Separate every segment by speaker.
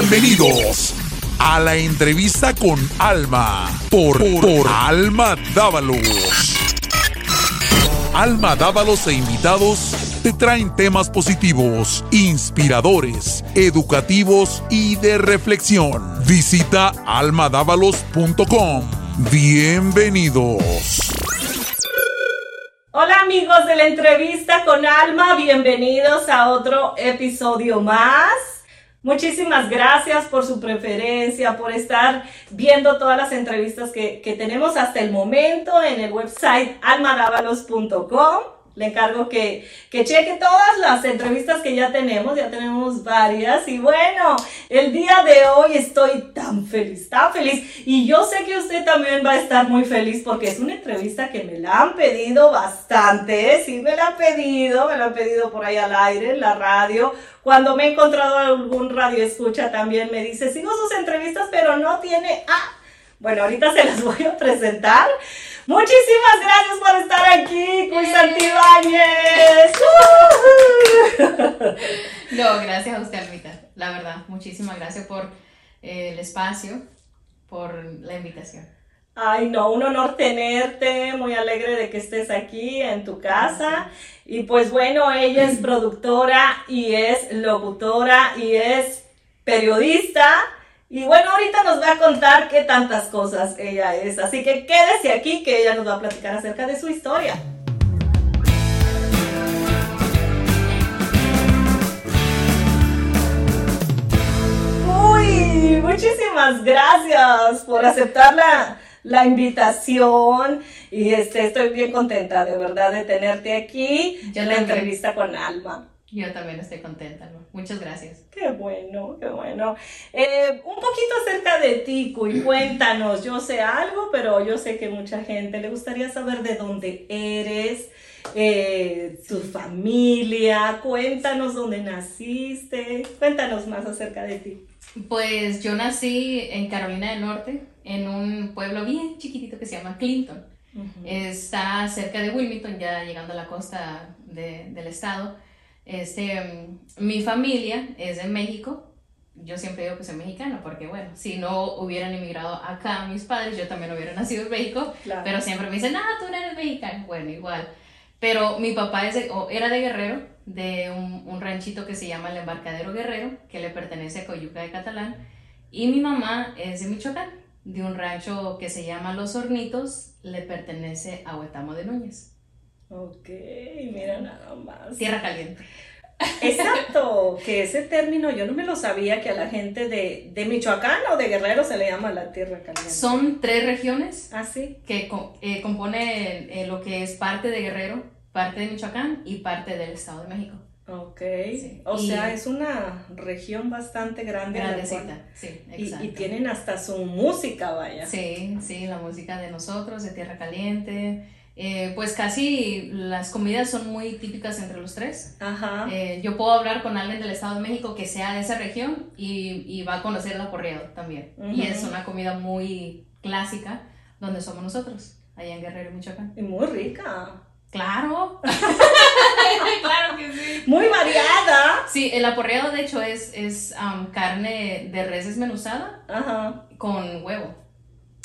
Speaker 1: Bienvenidos a la entrevista con Alma por, Alma Dávalos. Alma Dávalos e invitados te traen temas positivos, inspiradores, educativos y de reflexión. Visita almadávalos.com. Bienvenidos.
Speaker 2: Hola amigos de la entrevista con Alma, bienvenidos a otro episodio más. Muchísimas gracias por su preferencia, por estar viendo todas las entrevistas que, que tenemos hasta el momento en el website almadavalos.com le encargo que, que cheque todas las entrevistas que ya tenemos, ya tenemos varias. Y bueno, el día de hoy estoy tan feliz, tan feliz. Y yo sé que usted también va a estar muy feliz porque es una entrevista que me la han pedido bastante. Sí, me la han pedido, me la han pedido por ahí al aire, en la radio. Cuando me he encontrado algún radio escucha también me dice, sigo sus entrevistas, pero no tiene... Ah, bueno, ahorita se las voy a presentar. Muchísimas gracias por estar aquí, Cuy Santibáñez.
Speaker 3: no, gracias a usted, Almita. La verdad, muchísimas gracias por eh, el espacio, por la invitación.
Speaker 2: Ay, no, un honor tenerte, muy alegre de que estés aquí en tu casa. Y pues bueno, ella es productora y es locutora y es periodista. Y bueno, ahorita nos va a contar qué tantas cosas ella es. Así que quédese aquí que ella nos va a platicar acerca de su historia. Uy, muchísimas gracias por aceptar la, la invitación y este, estoy bien contenta de verdad de tenerte aquí en la entrevista con Alma.
Speaker 3: Yo también estoy contenta. Muchas gracias.
Speaker 2: Qué bueno, qué bueno. Eh, un poquito acerca de ti, Cuy, cuéntanos. Yo sé algo, pero yo sé que mucha gente le gustaría saber de dónde eres, eh, tu familia. Cuéntanos dónde naciste. Cuéntanos más acerca de ti.
Speaker 3: Pues yo nací en Carolina del Norte, en un pueblo bien chiquitito que se llama Clinton. Está cerca de Wilmington, ya llegando a la costa del estado. Este, mi familia es de México. Yo siempre digo que soy mexicana porque, bueno, si no hubieran emigrado acá mis padres, yo también hubiera nacido en México. Pero siempre me dicen, ah, tú no eres mexicana. Bueno, igual. Pero mi papá es era de Guerrero, de un, un, ranchito que se llama el Embarcadero Guerrero, que le pertenece a Coyuca de Catalán. Y mi mamá es de Michoacán, de un rancho que se llama Los Hornitos, le pertenece a Huetamo de Núñez.
Speaker 2: Ok, mira nada más.
Speaker 3: Tierra caliente.
Speaker 2: Exacto, que ese término yo no me lo sabía que a la gente de, de Michoacán o de Guerrero se le llama la tierra caliente.
Speaker 3: Son tres regiones
Speaker 2: ¿Ah, sí?
Speaker 3: que eh, componen eh, lo que es parte de Guerrero, parte de Michoacán y parte del Estado de México.
Speaker 2: Ok, o sea, es una región bastante grande.
Speaker 3: Grandecita, sí,
Speaker 2: exacto. Y, y, tienen hasta su música, vaya.
Speaker 3: Sí, sí, la música de nosotros, de Tierra Caliente, eh, pues casi las comidas son muy típicas entre los tres.
Speaker 2: Ajá.
Speaker 3: Eh, yo puedo hablar con alguien del Estado de México que sea de esa región y, y va a conocer el aporreado también. Y es una comida muy clásica donde somos nosotros, allá en Guerrero, Michoacán.
Speaker 2: Y muy rica.
Speaker 3: Claro. claro que sí.
Speaker 2: Muy variada.
Speaker 3: Sí, el aporreado de hecho es, es carne de res desmenuzada
Speaker 2: Ajá.
Speaker 3: con huevo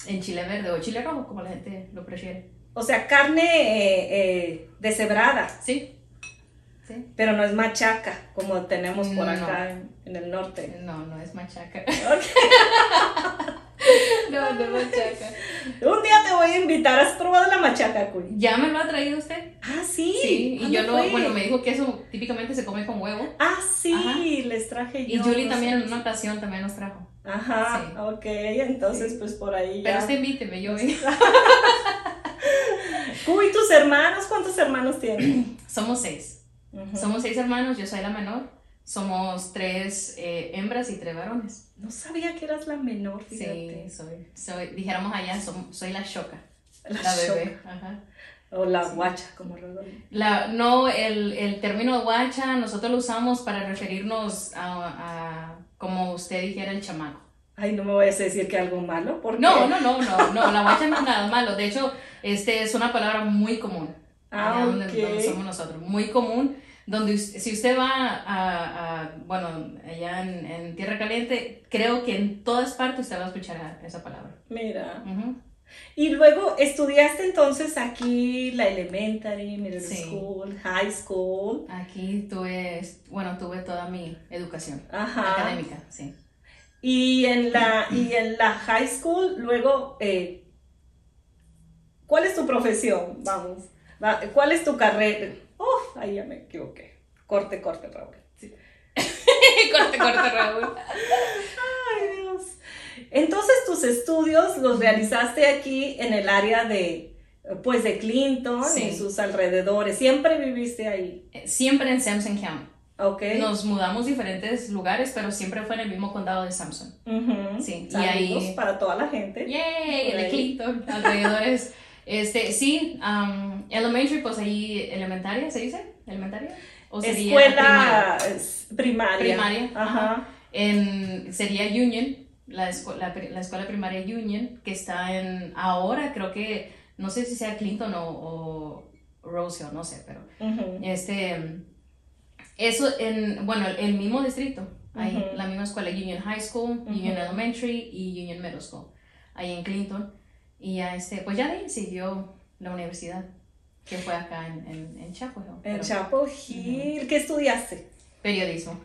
Speaker 3: en chile verde o chile rojo, como la gente lo prefiere.
Speaker 2: O sea, carne eh, eh, deshebrada.
Speaker 3: Sí. sí.
Speaker 2: Pero no es machaca, como tenemos por acá en, el norte.
Speaker 3: No, no es machaca.
Speaker 2: no, no es machaca. Un día te voy a invitar. ¿Has probado la machaca, Cuy?
Speaker 3: ¿Ya me lo ha traído usted?
Speaker 2: Ah, sí.
Speaker 3: Sí, y yo no, bueno, me dijo que eso típicamente se come con huevo.
Speaker 2: Ah, sí, les traje yo.
Speaker 3: Y Julie también en una ocasión también nos trajo.
Speaker 2: Ajá, sí. ok, entonces pues por ahí ya.
Speaker 3: Pero usted invíteme, yo voy.
Speaker 2: Uy, tus hermanos, ¿cuántos hermanos tienen?
Speaker 3: Somos seis. Somos seis hermanos, yo soy la menor. Somos tres eh, hembras y tres varones.
Speaker 2: No sabía que eras la menor, fíjate.
Speaker 3: Sí, soy. soy dijéramos allá, soy, la choca. La, bebé. Ajá.
Speaker 2: O la guacha, como
Speaker 3: la, No, el, el, término guacha nosotros lo usamos para referirnos a, a, como usted dijera, el chamaco.
Speaker 2: Ay, no me voy a decir que algo malo, porque...
Speaker 3: No, no, no, no, no, la guacha no es nada malo. De hecho, este es una palabra muy común.
Speaker 2: Ah,
Speaker 3: donde, somos nosotros. Muy común donde si usted va a, bueno, allá en, Tierra Caliente, creo que en todas partes usted va a escuchar esa palabra.
Speaker 2: Mira. Y luego estudiaste entonces aquí la elementary, middle school, high school.
Speaker 3: Aquí tuve, bueno, tuve toda mi educación académica, sí.
Speaker 2: Y en la, y en la high school, luego, eh, ¿cuál es tu profesión? Vamos, ¿cuál es tu carrera? Uf, ahí ya me equivoqué. Corte, corte, Raúl.
Speaker 3: corte, corte, Raúl.
Speaker 2: Ay, Dios. Entonces tus estudios los realizaste aquí en el área de, pues, de Clinton y sus alrededores. ¿Siempre viviste ahí?
Speaker 3: Eh, siempre en Samson County.
Speaker 2: Okay.
Speaker 3: Nos mudamos diferentes lugares, pero siempre fue en el mismo condado de Samson.
Speaker 2: Sí, y ahí para toda la gente.
Speaker 3: Yay, el de Clinton, alrededores. Este, sí, um, elementary, pues ahí elementaria, ¿se dice? ¿Elementaria?
Speaker 2: ¿O sería Escuela primaria.
Speaker 3: Primaria. Ajá. En, sería Union, la, escuela, la, escuela primaria Union, que está en, ahora creo que, no sé si sea Clinton o, o no sé, pero, este, eso en, bueno, el, mismo distrito, hay la misma escuela, Union High School, Union Elementary y Union Middle School, ahí en Clinton. Y ya este, pues ya de ahí siguió la universidad, que fue acá en, en, en Chapel Hill.
Speaker 2: En Chapel Hill. ¿Qué estudiaste?
Speaker 3: Periodismo.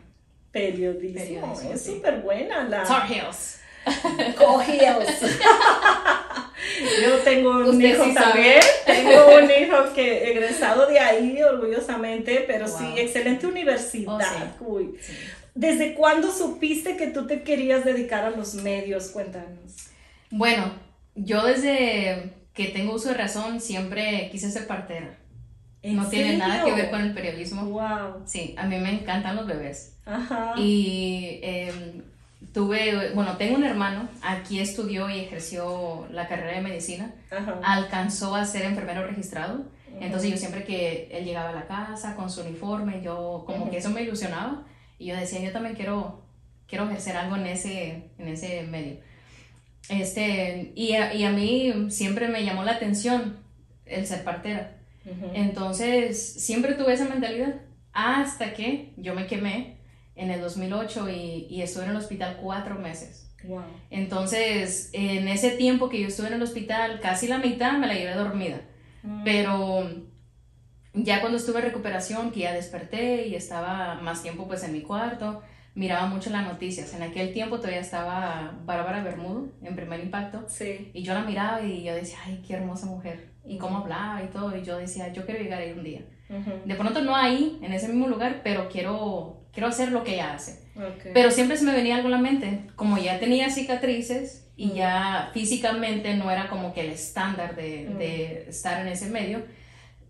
Speaker 2: Periodismo. es súper buena la...
Speaker 3: Tar Heels.
Speaker 2: Yo tengo un hijo también, tengo un hijo que egresado de ahí orgullosamente, pero sí, excelente universidad. Oh, Uy. ¿Desde cuándo supiste que tú te querías dedicar a los medios? Cuéntanos.
Speaker 3: Bueno, yo desde que tengo uso de razón siempre quise ser partera. no tiene nada que ver con el periodismo.
Speaker 2: Wow.
Speaker 3: Sí, a mí me encantan los bebés. Ajá. Y em, tuve, bueno, tengo un hermano, aquí estudió y ejerció la carrera de medicina. Ajá. Alcanzó a ser enfermero registrado. Entonces yo siempre que él llegaba a la casa con su uniforme, yo como que eso me ilusionaba. Y yo decía, yo también quiero, quiero ejercer algo en ese, en ese medio. Este, y a, y a mí siempre me llamó la atención el ser partera. Entonces, siempre tuve esa mentalidad hasta que yo me quemé en el 2008 y, y estuve en el hospital cuatro meses. Entonces, en ese tiempo que yo estuve en el hospital, casi la mitad me la llevé dormida. Mm. Pero ya cuando estuve en recuperación, que ya desperté y estaba más tiempo pues en mi cuarto, miraba mucho las noticias. En aquel tiempo todavía estaba Bárbara Bermudo en Primer Impacto.
Speaker 2: Sí.
Speaker 3: Y yo la miraba y yo decía, ay, qué hermosa mujer. Y cómo hablaba y todo. Y yo decía, yo quiero llegar ahí un día. De pronto no ahí, en ese mismo lugar, pero quiero, quiero hacer lo que ella hace. Pero siempre se me venía algo a la mente. Como ya tenía cicatrices y ya físicamente no era como que el estándar de, de estar en ese medio,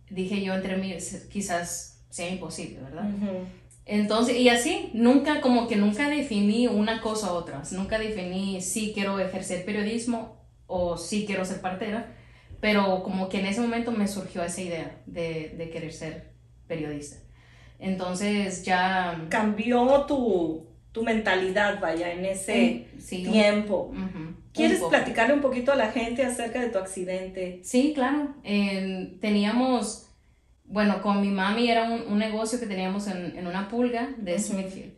Speaker 3: dije yo entre mí, quizás sea imposible, ¿verdad? Entonces, y así, nunca, como que nunca definí una cosa u otra. Nunca definí si quiero ejercer periodismo o si quiero ser partera, pero como que en ese momento me surgió esa idea de, de querer ser periodista. Entonces ya...
Speaker 2: Cambió tu, tu mentalidad, vaya, en ese tiempo. ¿Quieres platicarle un poquito a la gente acerca de tu accidente?
Speaker 3: Sí, claro. teníamos bueno, con mi mami era un, un negocio que teníamos en, en una pulga de Smithfield.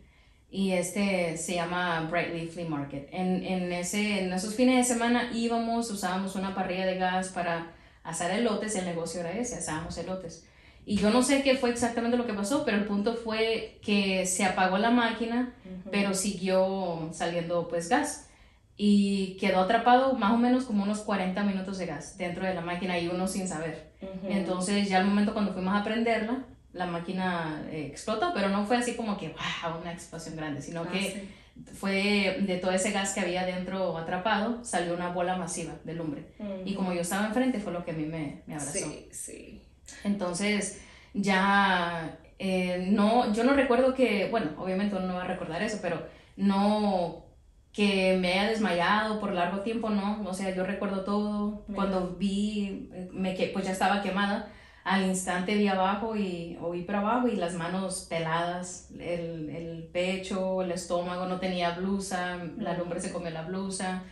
Speaker 3: Y este se llama Brightly Flea Market. En, en, ese, en esos fines de semana íbamos, usábamos una parrilla de gas para asar elotes. El negocio era ese, asábamos elotes. Y yo no sé qué fue exactamente lo que pasó, pero el punto fue que se apagó la máquina, pero siguió saliendo pues gas y quedó atrapado más o menos como unos 40 minutos de gas dentro de la máquina y uno sin saber. Entonces ya al momento cuando fuimos a prenderla, la máquina eh, explotó, pero no fue así como que wow, una explosión grande, sino ah, que fue de todo ese gas que había dentro atrapado, salió una bola masiva de lumbre. Y como yo estaba enfrente fue lo que a mí me, me abrazó.
Speaker 2: Sí, sí.
Speaker 3: Entonces ya eh, no, yo no recuerdo que, bueno, obviamente uno no va a recordar eso, pero no que me haya desmayado por largo tiempo, no, o sea, yo recuerdo todo, cuando vi, me, pues ya estaba quemada, al instante vi abajo y oí para abajo y las manos peladas, el, el, pecho, el estómago, no tenía blusa, la lumbre se comió la blusa,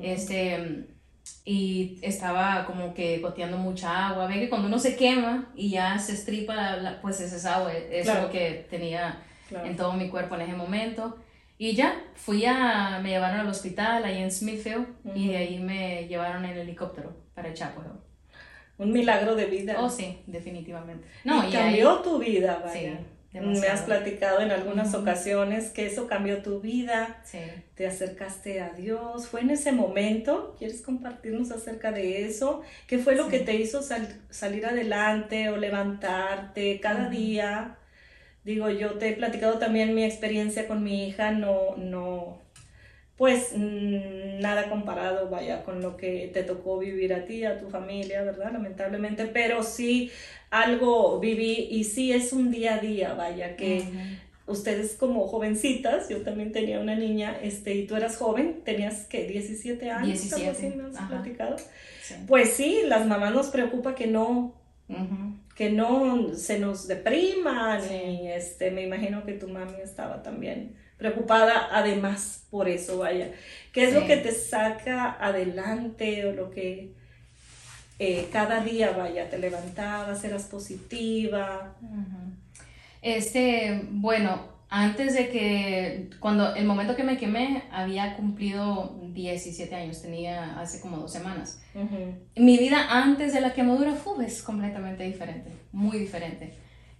Speaker 3: este, y estaba como que goteando mucha agua. Ve que cuando uno se quema y ya se estripa, pues ese es agua, es lo que tenía en todo mi cuerpo en ese momento. Y ya, fui a, me llevaron al hospital ahí en Smithfield y de ahí me llevaron en helicóptero para Chapo.
Speaker 2: Un milagro de vida.
Speaker 3: Oh, sí, definitivamente.
Speaker 2: No, y, cambió tu vida, vaya. Me has platicado en algunas ocasiones que eso cambió tu vida,
Speaker 3: sí.
Speaker 2: te acercaste a Dios. ¿Fue en ese momento? ¿Quieres compartirnos acerca de eso? ¿Qué fue lo que te hizo salir adelante o levantarte cada día? Digo, yo te he platicado también mi experiencia con mi hija, no, no, pues mm, nada comparado, vaya, con lo que te tocó vivir a ti, a tu familia, ¿verdad? Lamentablemente, pero sí algo viví y sí es un día a día, vaya, que ustedes como jovencitas, yo también tenía una niña, este, y tú eras joven, tenías que 17 años,
Speaker 3: 17. Así,
Speaker 2: ¿no has platicado? Pues sí, las mamás nos preocupa que no, que no se nos deprima, y este, me imagino que tu mami estaba también preocupada además por eso, vaya. ¿Qué es lo que te saca adelante o lo que eh, cada día, vaya, te levantabas, eras positiva?
Speaker 3: Este, bueno, antes de que, cuando el momento que me quemé, había cumplido 17 años, tenía hace como dos semanas. Mi vida antes de la quemadura fue es completamente diferente, muy diferente.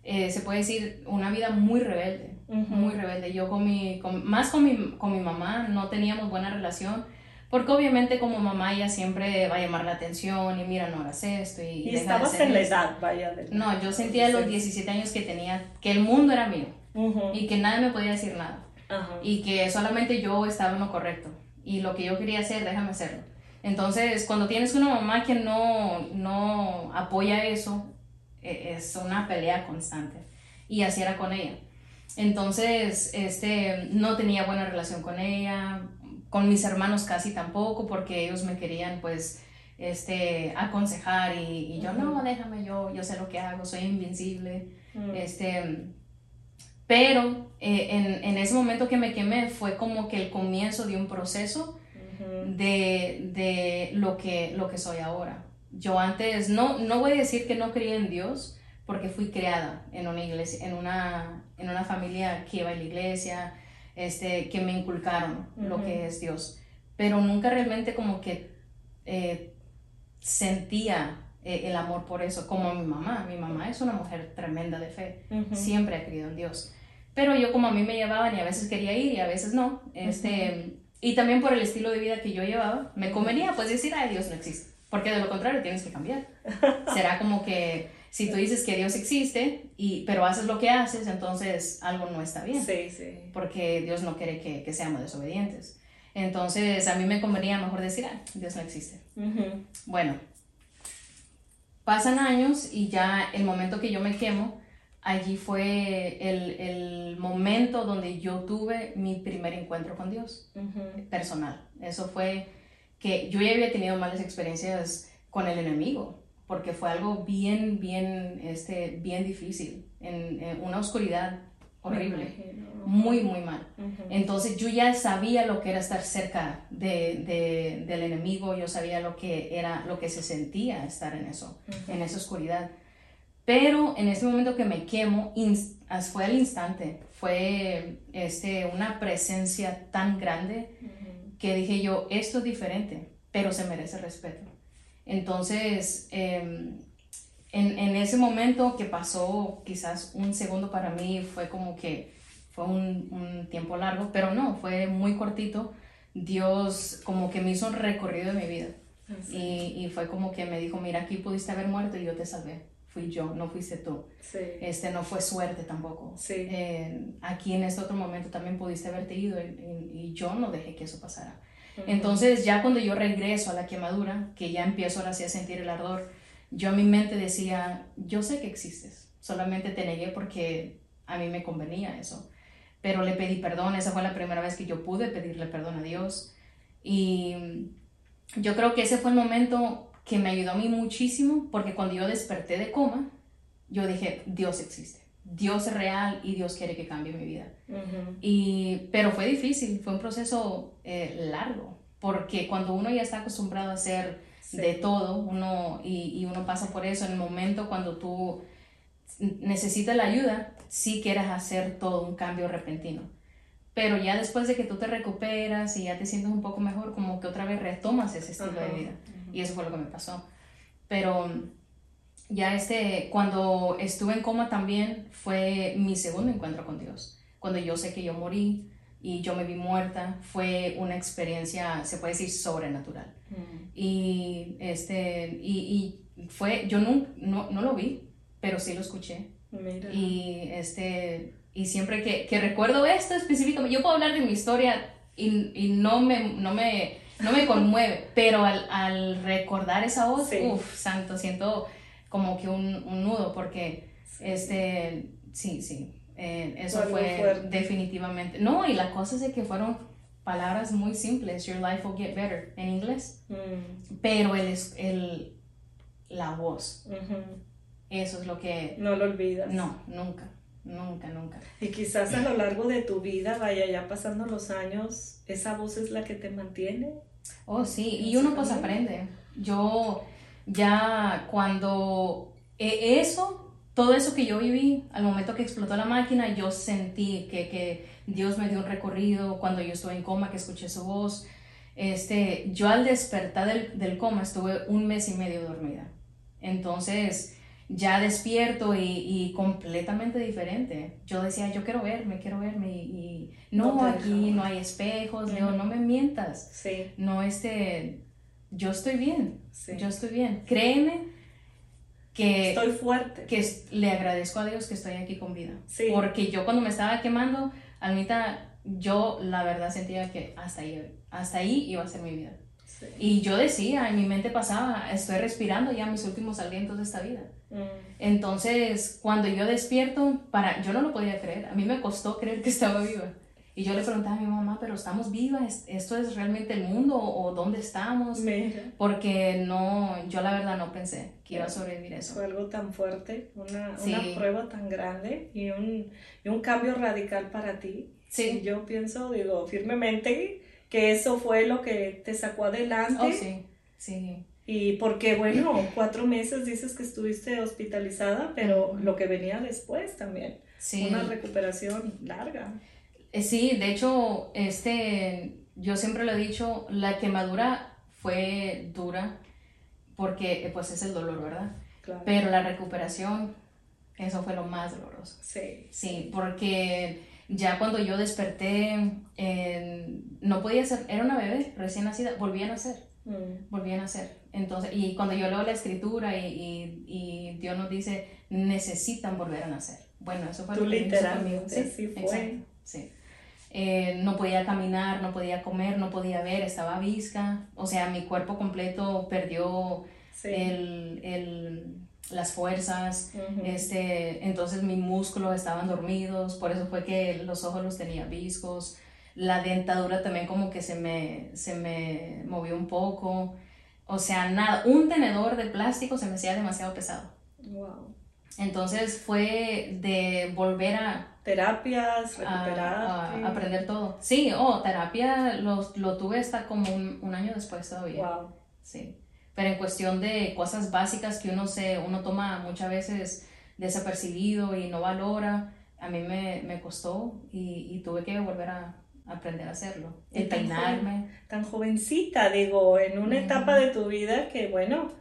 Speaker 3: Eh, se puede decir una vida muy rebelde, muy rebelde. Yo con mi, más con mi, con mi mamá no teníamos buena relación, porque obviamente como mamá ella siempre va a llamar la atención y mira, no hagas esto. Y,
Speaker 2: y estabas en la edad, vaya.
Speaker 3: no, yo sentía a los 17 años que tenía, que el mundo era mío y que nadie me podía decir nada. Y que solamente yo estaba en lo correcto. Y lo que yo quería hacer, déjame hacerlo. Entonces, cuando tienes una mamá que no, no apoya eso, e, es una pelea constante. Y así era con ella. Entonces, este, no tenía buena relación con ella, con mis hermanos casi tampoco, porque ellos me querían, pues, este, aconsejar y, yo, no, déjame, yo, yo sé lo que hago, soy invencible. Este, pero eh, en, en, ese momento que me quemé fue como que el comienzo de un proceso de, de, lo, que, lo que soy ahora. Yo antes, no, no voy a decir que no creía en Dios, porque fui creada en una iglesia, en una, en una familia que iba a la iglesia, este, que me inculcaron lo que es Dios, pero nunca realmente como que eh, sentía eh, el amor por eso, como mi mamá. Mi mamá es una mujer tremenda de fe, siempre ha creído en Dios. Pero yo como a mí me llevaban y a veces quería ir y a veces no, este, y también por el estilo de vida que yo llevaba, me convenía pues decir, ay, Dios no existe. Porque de lo contrario tienes que cambiar. Será como que si tú dices que Dios existe, y, pero haces lo que haces, entonces algo no está bien.
Speaker 2: Sí, sí.
Speaker 3: Porque Dios no quiere que, que seamos desobedientes. Entonces a mí me convenía mejor decir, ah, Dios no existe. Bueno, pasan años y ya el momento que yo me quemo, allí fue el, el momento donde yo tuve mi primer encuentro con Dios, personal. Eso fue que yo ya había tenido malas experiencias con el enemigo, porque fue algo bien, bien, este, bien difícil, en, una oscuridad horrible, muy, muy mal. Entonces yo ya sabía lo que era estar cerca de, de, del enemigo, yo sabía lo que era, lo que se sentía estar en eso, en esa oscuridad. Pero en ese momento que me quemo, fue al instante, fue este, una presencia tan grande que dije yo, esto es diferente, pero se merece respeto. Entonces, em, en, ese momento que pasó quizás un segundo para mí, fue como que fue un, tiempo largo, pero no, fue muy cortito. Dios como que me hizo un recorrido de mi vida. Y, fue como que me dijo, mira, aquí pudiste haber muerto y yo te salvé. Fui yo, no fuiste tú. Este, no fue suerte tampoco. aquí en este otro momento también pudiste haberte ido y, yo no dejé que eso pasara. Entonces ya cuando yo regreso a la quemadura, que ya empiezo ahora sí a sentir el ardor, yo a mi mente decía, yo sé que existes, solamente te negué porque a mí me convenía eso. Pero le pedí perdón, esa fue la primera vez que yo pude pedirle perdón a Dios. Y yo creo que ese fue el momento que me ayudó a mí muchísimo, porque cuando yo desperté de coma, yo dije, Dios existe. Dios es real y Dios quiere que cambie mi vida. y, pero fue difícil, fue un proceso eh, largo, porque cuando uno ya está acostumbrado a hacer de todo, uno, y, y, uno pasa por eso, en el momento cuando tú necesitas la ayuda, sí quieres hacer todo un cambio repentino. Pero ya después de que tú te recuperas y ya te sientes un poco mejor, como que otra vez retomas ese estilo de vida. Y eso fue lo que me pasó. Pero ya este, cuando estuve en coma también fue mi segundo encuentro con Dios. Cuando yo sé que yo morí y yo me vi muerta, fue una experiencia, se puede decir, sobrenatural. Mm. Y, este, y, y, fue, yo no, no, no, lo vi, pero sí lo escuché. Y, este, y siempre que, que recuerdo esto específicamente, yo puedo hablar de mi historia y, y no, me, no, me, no me conmueve, pero al, al recordar esa voz, uff, santo, siento como que un, un nudo, porque este, sí, sí, eh, eso fue definitivamente. No, y la cosa es que fueron palabras muy simples, your life will get better en inglés, mm. pero el, el, la voz, eso es lo que...
Speaker 2: No lo olvidas.
Speaker 3: No, nunca. Nunca, nunca.
Speaker 2: Y quizás a lo largo de tu vida, vaya ya pasando los años, esa voz es la que te mantiene.
Speaker 3: Oh, sí, y uno pues aprende. Yo, ya cuando e, eso, todo eso que yo viví, al momento que explotó la máquina, yo sentí que, que Dios me dio un recorrido, cuando yo estuve en coma, que escuché su voz. Este, yo al despertar del, del coma estuve un mes y medio dormida. Entonces, ya despierto y, y, completamente diferente. Yo decía, yo quiero verme, quiero verme y, no, aquí no hay espejos, no me mientas. Sí. No, este, yo estoy bien, yo estoy bien. Créeme que...
Speaker 2: Estoy fuerte.
Speaker 3: Que le agradezco a Dios que estoy aquí con vida. Sí. Porque yo cuando me estaba quemando, Almita, yo la verdad sentía que hasta ahí, hasta ahí iba a ser mi vida. Y yo decía, en mi mente pasaba, estoy respirando ya mis últimos alientos de esta vida. Mm. Entonces, cuando yo despierto, para, yo no lo podía creer. A mí me costó creer que estaba viva. Y yo le preguntaba a mi mamá, pero estamos vivas, ¿esto es realmente el mundo o dónde estamos? Porque no, yo la verdad no pensé que iba a sobrevivir eso.
Speaker 2: Fue algo tan fuerte, una, una prueba tan grande y un, y un, cambio radical para ti. Sí. Y yo pienso, digo, firmemente que eso fue lo que te sacó adelante.
Speaker 3: Oh, sí, sí.
Speaker 2: Y porque, bueno, cuatro meses dices que estuviste hospitalizada, pero lo que venía después también. Sí. Una recuperación larga.
Speaker 3: Eh, sí, de hecho, este, yo siempre lo he dicho, la quemadura fue dura porque pues es el dolor, ¿verdad? Claro. Pero la recuperación, eso fue lo más doloroso. Sí. Sí, porque ya cuando yo desperté, no podía ser, era una bebé recién nacida, volví a nacer, mm. volví a nacer. Entonces, y cuando yo leo la escritura y, y, Dios nos dice, necesitan volver a nacer. Bueno, eso fue
Speaker 2: lo que literalmente, sí, sí fue.
Speaker 3: sí. Eh, no podía caminar, no podía comer, no podía ver, estaba visca, o sea, mi cuerpo completo perdió el, el, las fuerzas, este, entonces mis músculos estaban dormidos, por eso fue que los ojos los tenía viscos, la dentadura también como que se me, se me movió un poco, o sea, nada, un tenedor de plástico se me hacía demasiado pesado. Wow. Entonces fue de volver a
Speaker 2: terapias, recuperar.
Speaker 3: aprender todo. Sí, oh, terapia lo, lo tuve hasta como un, un, año después todavía. Wow. Sí. Pero en cuestión de cosas básicas que uno, se, uno toma muchas veces desapercibido y no valora, a mí me, me costó y, y, tuve que volver a aprender a hacerlo. Y
Speaker 2: peinarme. Tan, jovencita, digo, en una etapa de tu vida que, bueno,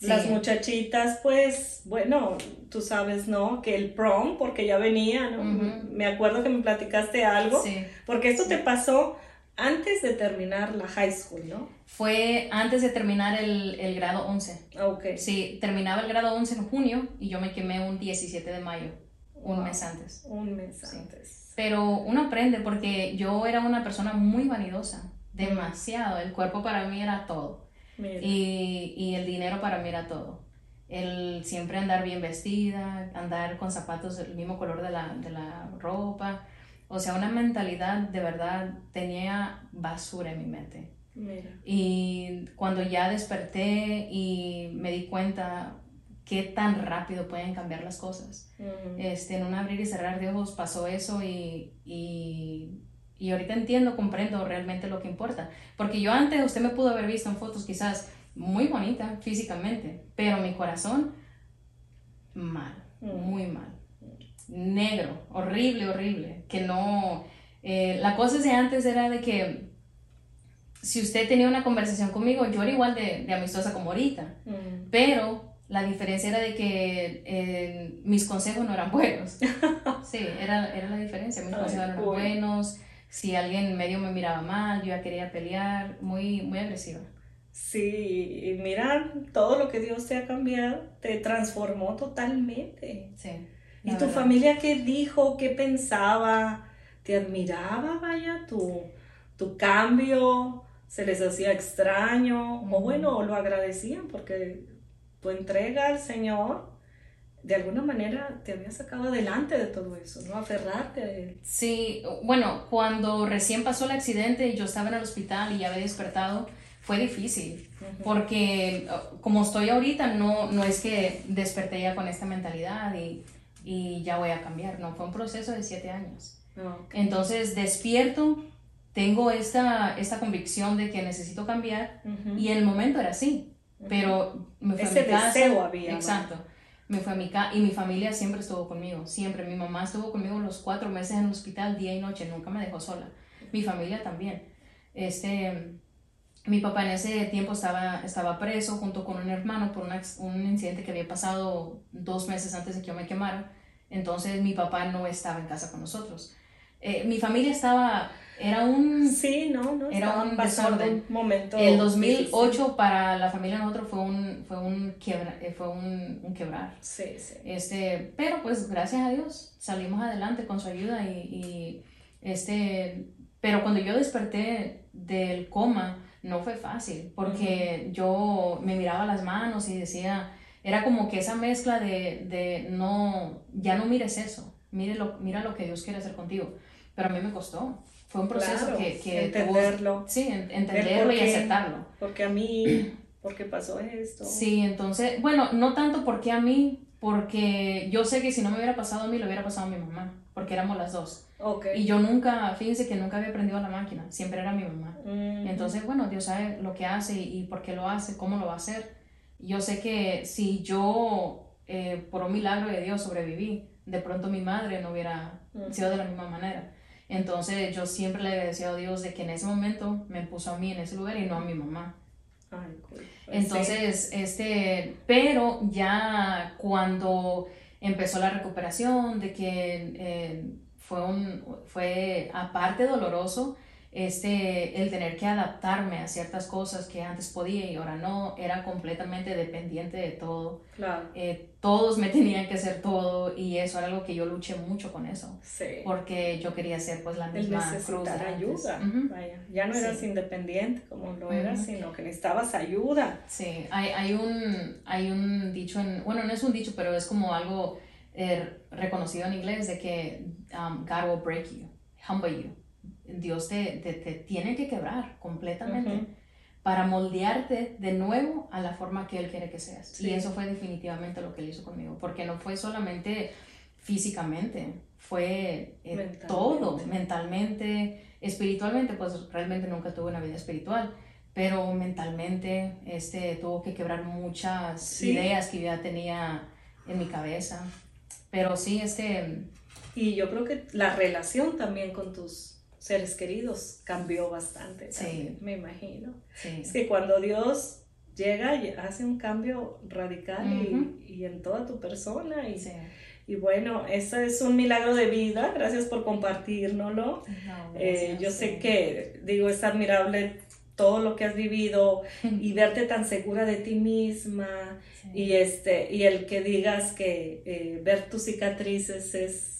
Speaker 2: las muchachitas, pues, bueno, tú sabes, ¿no? Que el prom, porque ya venía, ¿no? Me acuerdo que me platicaste algo, sí. porque esto te pasó antes de terminar la high school, ¿no?
Speaker 3: Fue antes de terminar el, el grado 11.
Speaker 2: Ah, ok.
Speaker 3: Sí, terminaba el grado 11 en junio y yo me quemé un 17 de mayo, un mes antes.
Speaker 2: Un mes antes.
Speaker 3: Pero uno aprende porque yo era una persona muy vanidosa, demasiado. El cuerpo para mí era todo. Y, y, el dinero para mí era todo. El siempre andar bien vestida, andar con zapatos del mismo color de la, de la ropa. O sea, una mentalidad de verdad tenía basura en mi mente. Y cuando ya desperté y me di cuenta qué tan rápido pueden cambiar las cosas. este, en un abrir y cerrar de ojos pasó eso y, y, Y ahorita entiendo, comprendo realmente lo que importa. Porque yo antes, usted me pudo haber visto en fotos quizás muy bonita físicamente, pero mi corazón, mal, mm. muy mal. Negro, horrible, horrible. Que no... Eh, la cosa de antes era de que si usted tenía una conversación conmigo, yo era igual de, amistosa como ahorita, mm. pero la diferencia era de que eh, mis consejos no eran buenos. Sí, era, era la diferencia, mis consejos no eran buenos, si alguien medio me miraba mal, yo ya quería pelear, muy, muy agresiva.
Speaker 2: Sí, y mira, todo lo que Dios te ha cambiado, te transformó totalmente.
Speaker 3: Sí.
Speaker 2: ¿Y tu familia qué dijo, qué pensaba? ¿Te admiraba, vaya, tu, tu cambio? ¿Se les hacía extraño? O bueno, lo agradecían porque tu entrega al Señor de alguna manera te había sacado adelante de todo eso, ¿no? Aferrarte a él.
Speaker 3: Sí, bueno, cuando recién pasó el accidente y yo estaba en el hospital y ya había despertado, fue difícil, porque uh, como estoy ahorita, no, no es que desperté ya con esta mentalidad y, y ya voy a cambiar, no, fue un proceso de siete años. Ah, Entonces despierto, tengo esta, esta convicción de que necesito cambiar y en el momento era así pero me fue
Speaker 2: Ese
Speaker 3: a mi casa.
Speaker 2: deseo había.
Speaker 3: Exacto. Me fue a mi casa y mi familia siempre estuvo conmigo, siempre. Mi mamá estuvo conmigo los cuatro meses en el hospital, día y noche, nunca me dejó sola. Mi familia también. Este, mi papá en ese tiempo estaba, estaba preso junto con un hermano por un incidente que había pasado dos meses antes de que yo me quemara. Entonces mi papá no estaba en casa con nosotros. Eh, mi familia estaba era un
Speaker 2: sí no no
Speaker 3: era un desorden.
Speaker 2: un momento
Speaker 3: el 2008 para la familia nosotros fue un fue un quiebra, eh, fue un, un, quebrar.
Speaker 2: Sí sí.
Speaker 3: Este pero pues gracias a Dios salimos adelante con su ayuda y, y este pero cuando yo desperté del coma no fue fácil porque yo me miraba las manos y decía era como que esa mezcla de, de no ya no mires eso mire lo, mira lo que Dios quiere hacer contigo pero a mí me costó fue un proceso que, que,
Speaker 2: entenderlo.
Speaker 3: sí, entenderlo y aceptarlo.
Speaker 2: Porque a mí, porque pasó esto.
Speaker 3: Sí, entonces, bueno, no tanto porque a mí, porque yo sé que si no me hubiera pasado a mí, lo hubiera pasado a mi mamá, porque éramos las dos.
Speaker 2: Okay.
Speaker 3: Y yo nunca, fíjense que nunca había aprendido la máquina, siempre era mi mamá.
Speaker 2: Mm.
Speaker 3: Entonces, bueno, Dios sabe lo que hace y, por qué lo hace, cómo lo va a hacer. Yo sé que si yo, eh, por un milagro de Dios, sobreviví, de pronto mi madre no hubiera mm. sido de la misma manera. Entonces yo siempre le agradecido a Dios de que en ese momento me puso a mí en ese lugar y no a mi mamá.
Speaker 2: Ay, pues
Speaker 3: Entonces, este, pero ya cuando empezó la recuperación, de que eh, fue, un, fue aparte doloroso, este, el tener que adaptarme a ciertas cosas que antes podía y ahora no, era completamente dependiente de todo.
Speaker 2: Claro.
Speaker 3: Eh, todos me tenían que hacer todo y eso era algo que yo luché mucho con eso.
Speaker 2: Sí.
Speaker 3: Porque yo quería ser pues la misma
Speaker 2: el cruz ayuda. Vaya. Ya no eras independiente como lo eras, sino que necesitabas ayuda.
Speaker 3: Sí, hay, hay, un, hay un dicho, en, bueno, no es un dicho, pero es como algo eh, reconocido en inglés de que um, God will break you, humble you. Dios te, te, tiene que quebrar completamente para moldearte de nuevo a la forma que Él quiere que seas. Y eso fue definitivamente lo que Él hizo conmigo, porque no fue solamente físicamente, fue eh, todo, mentalmente, espiritualmente, pues realmente nunca tuve una vida espiritual, pero mentalmente este, tuvo que quebrar muchas ideas que ya tenía en mi cabeza. Pero sí, este...
Speaker 2: Y yo creo que la relación también con tus seres queridos cambió bastante.
Speaker 3: Sí.
Speaker 2: me imagino. Es que cuando Dios llega y hace un cambio radical y, en toda tu persona. Y, y bueno, eso es un milagro de vida. Gracias por compartirnoslo. Eh, yo sé que, digo, es admirable todo lo que has vivido y verte tan segura de ti misma y este y el que digas que eh, ver tus cicatrices es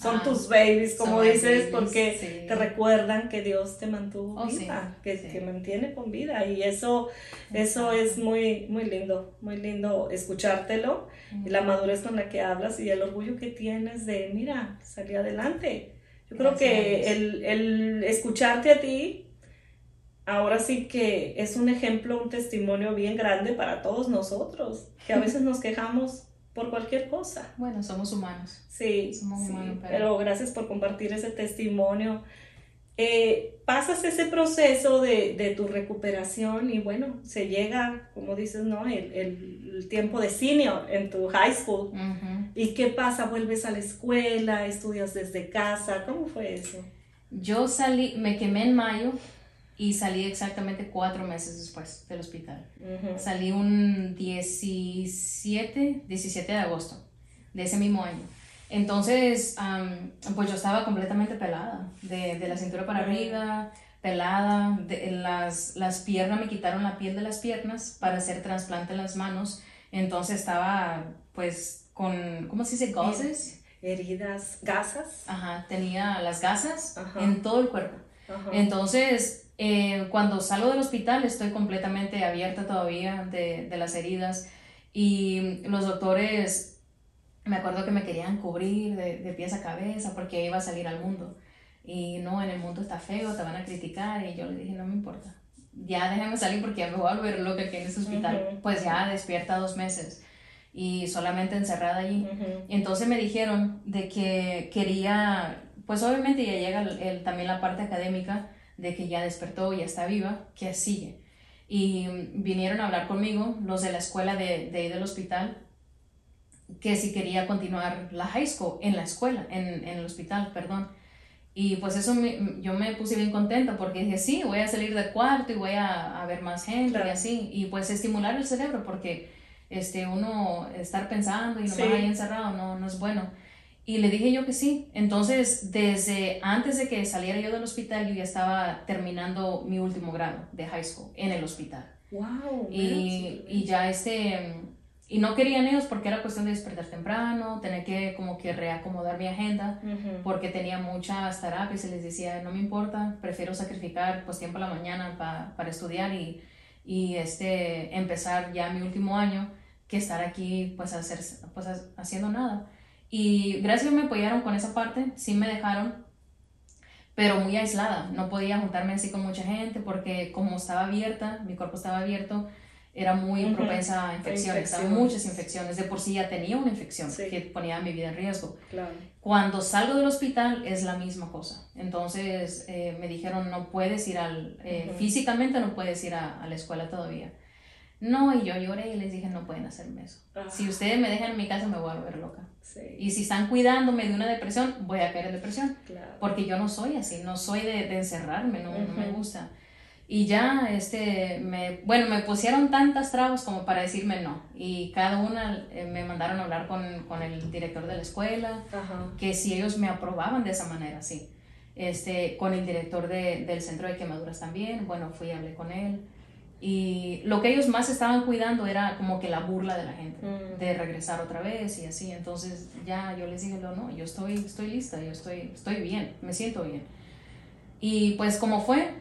Speaker 2: son ah, tus babies, como dices, porque te recuerdan que Dios te mantuvo oh, viva, que te mantiene con vida. Y eso, eso es muy, muy lindo, muy lindo escuchártelo, y la madurez con la que hablas y el orgullo que tienes de, mira, salir adelante. Yo creo que el, el escucharte a ti, ahora sí que es un ejemplo, un testimonio bien grande para todos nosotros, que a veces nos quejamos por cualquier cosa.
Speaker 3: Bueno, somos humanos.
Speaker 2: Sí,
Speaker 3: somos humanos.
Speaker 2: Pero... gracias por compartir ese testimonio eh, pasas ese proceso de, tu recuperación y bueno, se llega, como dices, ¿no? El, tiempo de senior en tu high school. ¿Y qué pasa? ¿Vuelves a la escuela? ¿Estudias desde casa? ¿Cómo fue eso?
Speaker 3: Yo salí, me quemé en mayo y salí exactamente cuatro meses después del hospital. Salí un 17, 17 de agosto de ese mismo año. Entonces, pues yo estaba completamente pelada, de, de la cintura para arriba, pelada, de, las, las piernas, me quitaron la piel de las piernas para hacer trasplante en las manos. Entonces estaba pues con, ¿cómo se dice? Gases.
Speaker 2: Heridas, gasas.
Speaker 3: Ajá, tenía las gasas en todo el cuerpo. Entonces, eh, cuando salgo del hospital estoy completamente abierta todavía de, de las heridas y los doctores me acuerdo que me querían cubrir de, de, pies a cabeza porque iba a salir al mundo. Y no, en el mundo está feo, te van a criticar. Y yo le dije, no me importa. Ya déjame salir porque ya me voy a volver loca aquí en este hospital. Pues ya despierta dos meses y solamente encerrada allí. Entonces me dijeron de que quería, pues obviamente ya llega el, también la parte académica de que ya despertó, ya está viva, que sigue. Y vinieron a hablar conmigo los de la escuela de, de ahí del hospital que si quería continuar la high school en la escuela, en, en el hospital, perdón. Y pues eso yo me puse bien contenta porque dije, sí, voy a salir del cuarto y voy a, a ver más gente y así. Y pues estimular el cerebro porque este, uno estar pensando y no sí. ahí encerrado no, no es bueno. Y le dije yo que sí. Entonces, desde antes de que saliera yo del hospital, yo ya estaba terminando mi último grado de high school en el hospital.
Speaker 2: Wow.
Speaker 3: Y, y ya este y no querían ellos porque era cuestión de despertar temprano, tener que como que reacomodar mi agenda, porque tenía muchas terapias y les decía, no me importa, prefiero sacrificar pues tiempo a la mañana para estudiar y, y este, empezar ya mi último año que estar aquí pues, hacer, pues haciendo nada. Y gracias a que me apoyaron con esa parte, sí me dejaron, pero muy aislada, no podía juntarme así con mucha gente porque como estaba abierta, mi cuerpo estaba abierto, era muy propensa a infecciones, a muchas infecciones. De por sí ya tenía una infección que ponía mi vida en riesgo. Cuando salgo del hospital es la misma cosa. Entonces eh, me dijeron, no puedes ir al, eh, físicamente no puedes ir a, la escuela todavía. No, y yo lloré y les dije, no pueden hacerme eso. Ah. Si ustedes me dejan en mi casa me voy a volver loca. Y si están cuidándome de una depresión, voy a caer en depresión. Porque yo no soy así, no soy de, encerrarme, no, no me gusta. Y ya, este, me, bueno, me pusieron tantas trabas como para decirme no. Y cada una eh, me mandaron a hablar con, con, el director de la escuela, que si ellos me aprobaban de esa manera, sí. Este, con el director de, del centro de quemaduras también, bueno, fui y hablé con él. Y lo que ellos más estaban cuidando era como que la burla de la gente, mm. de regresar otra vez y así. Entonces ya yo les dije, no, no, yo estoy, estoy lista, yo estoy, estoy bien, me siento bien. Y pues como fue,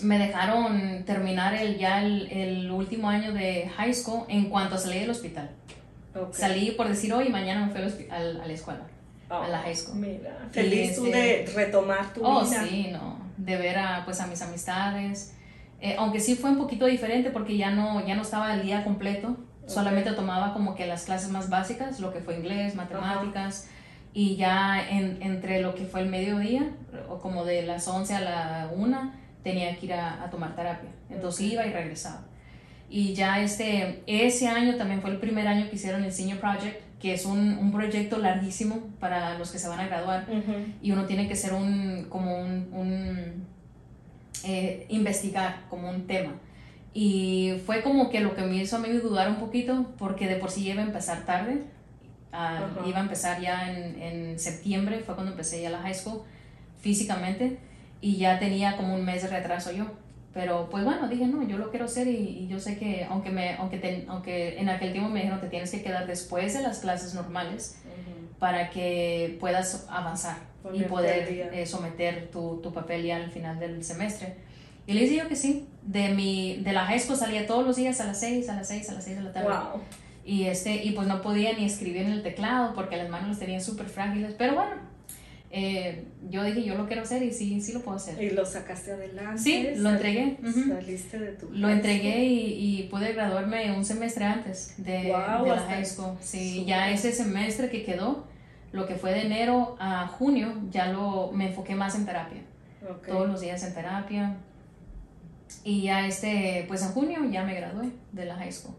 Speaker 3: me dejaron terminar el, ya el, el, último año de high school en cuanto salí del hospital. Salí por decir hoy mañana me fui al, a la escuela, a la high school.
Speaker 2: Mira, feliz tú de este, retomar tu
Speaker 3: oh, vida. Oh, sí, no, de ver a, pues, a mis amistades. Eh, aunque sí fue un poquito diferente porque ya no, ya no estaba el día completo, solamente tomaba como que las clases más básicas, lo que fue inglés, matemáticas. Y ya en, entre lo que fue el mediodía, o como de las 11 a la 1, tenía que ir a, tomar terapia. Entonces iba y regresaba. Y ya este, ese año también fue el primer año que hicieron el Senior Project, que es un, un proyecto larguísimo para los que se van a graduar. Y uno tiene que ser un, como un, un eh, investigar como un tema. Y fue como que lo que me hizo a mí dudar un poquito, porque de por sí iba a empezar tarde. Ah, iba a empezar ya en, en septiembre, fue cuando empecé ya la high school físicamente y ya tenía como un mes de retraso yo. Pero pues bueno, dije, no, yo lo quiero hacer y, yo sé que aunque, me, aunque, aunque en aquel tiempo me dijeron que tienes que quedar después de las clases normales para que puedas avanzar y poder eh, someter tu, tu, papel ya al final del semestre. Y le dije yo que sí. De, mi, de la school salía todos los días a las 6, a las 6, a las 6 de la tarde. Y, este, y pues no podía ni escribir en el teclado porque las manos las tenía súper frágiles. Pero bueno, eh, yo dije, yo lo quiero hacer y sí, sí lo puedo hacer.
Speaker 2: ¿Y lo sacaste adelante?
Speaker 3: Sí, lo entregué.
Speaker 2: Saliste de tu
Speaker 3: Lo entregué y, y, pude graduarme un semestre antes de, de la high school. Sí, ya ese semestre que quedó, lo que fue de enero a junio, ya lo, me enfoqué más en terapia. todos los días en terapia. Y ya este, pues en junio ya me gradué de la high school.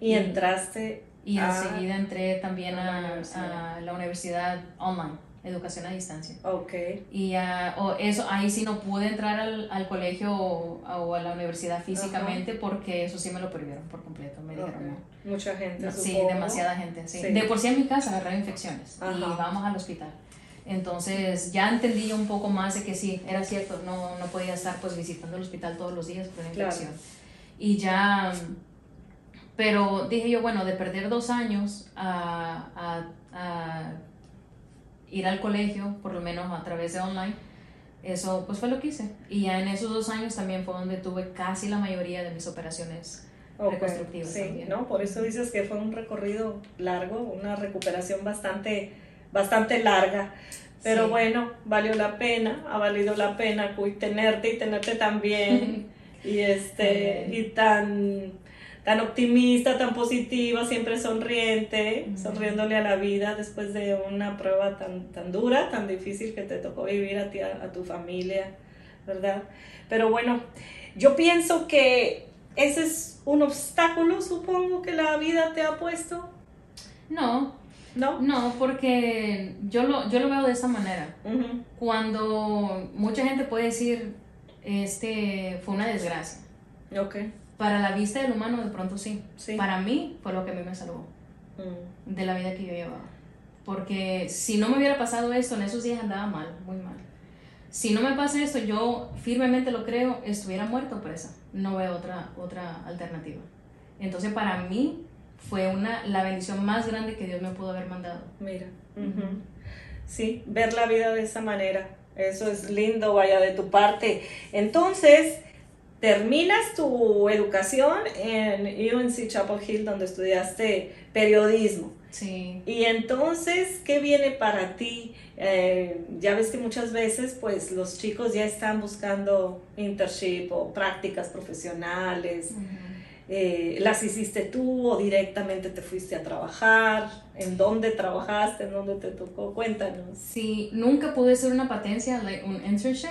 Speaker 2: Y, entraste.
Speaker 3: Y enseguida entré también a, a, la universidad online, educación a distancia.
Speaker 2: Ok.
Speaker 3: Y o eso, ahí sí no pude entrar al, al colegio o, a la universidad físicamente porque eso sí me lo prohibieron por completo, me dijeron
Speaker 2: no. Mucha gente.
Speaker 3: sí, demasiada gente, sí. De por sí en mi casa agarré infecciones y vamos al hospital. Entonces ya entendí un poco más de que sí, era cierto, no, no podía estar pues visitando el hospital todos los días por una infección. Y ya, pero dije yo, bueno, de perder dos años a, a, a, ir al colegio, por lo menos a través de online, eso pues fue lo que hice. Y ya en esos dos años también fue donde tuve casi la mayoría de mis operaciones reconstructivas.
Speaker 2: Sí, ¿no? Por eso dices que fue un recorrido largo, una recuperación bastante bastante larga. Pero bueno, valió la pena, ha valido la pena tenerte y tenerte tan bien y, este, y tan, tan optimista, tan positiva, siempre sonriente, sonriéndole a la vida después de una prueba tan, tan dura, tan difícil que te tocó vivir a ti, a tu familia, ¿verdad? Pero bueno, yo pienso que ese es un obstáculo, supongo, que la vida te ha puesto.
Speaker 3: No, ¿No? No, porque yo lo, yo lo veo de esta manera. Cuando mucha gente puede decir, este, fue una desgracia.
Speaker 2: Ok.
Speaker 3: Para la vista del humano de pronto sí. Para mí fue lo que a mí me salvó mm. de la vida que yo llevaba. Porque si no me hubiera pasado esto, en esos días andaba mal, muy mal. Si no me pasa esto, yo firmemente lo creo, estuviera muerto presa. No veo otra, otra alternativa. Entonces para mí fue una, la bendición más grande que Dios me pudo haber mandado.
Speaker 2: Mira, sí, ver la vida de esa manera, eso es lindo, vaya de tu parte. Entonces, terminas tu educación en UNC Chapel Hill, donde estudiaste periodismo.
Speaker 3: Sí.
Speaker 2: Y entonces, ¿qué viene para ti? Eh, ya ves que muchas veces, pues, los chicos ya están buscando internship o prácticas profesionales. Eh, ¿Las hiciste tú o directamente te fuiste a trabajar? ¿En dónde trabajaste? ¿En dónde te tocó? Cuéntanos.
Speaker 3: Sí, nunca pude hacer una patencia, un internship,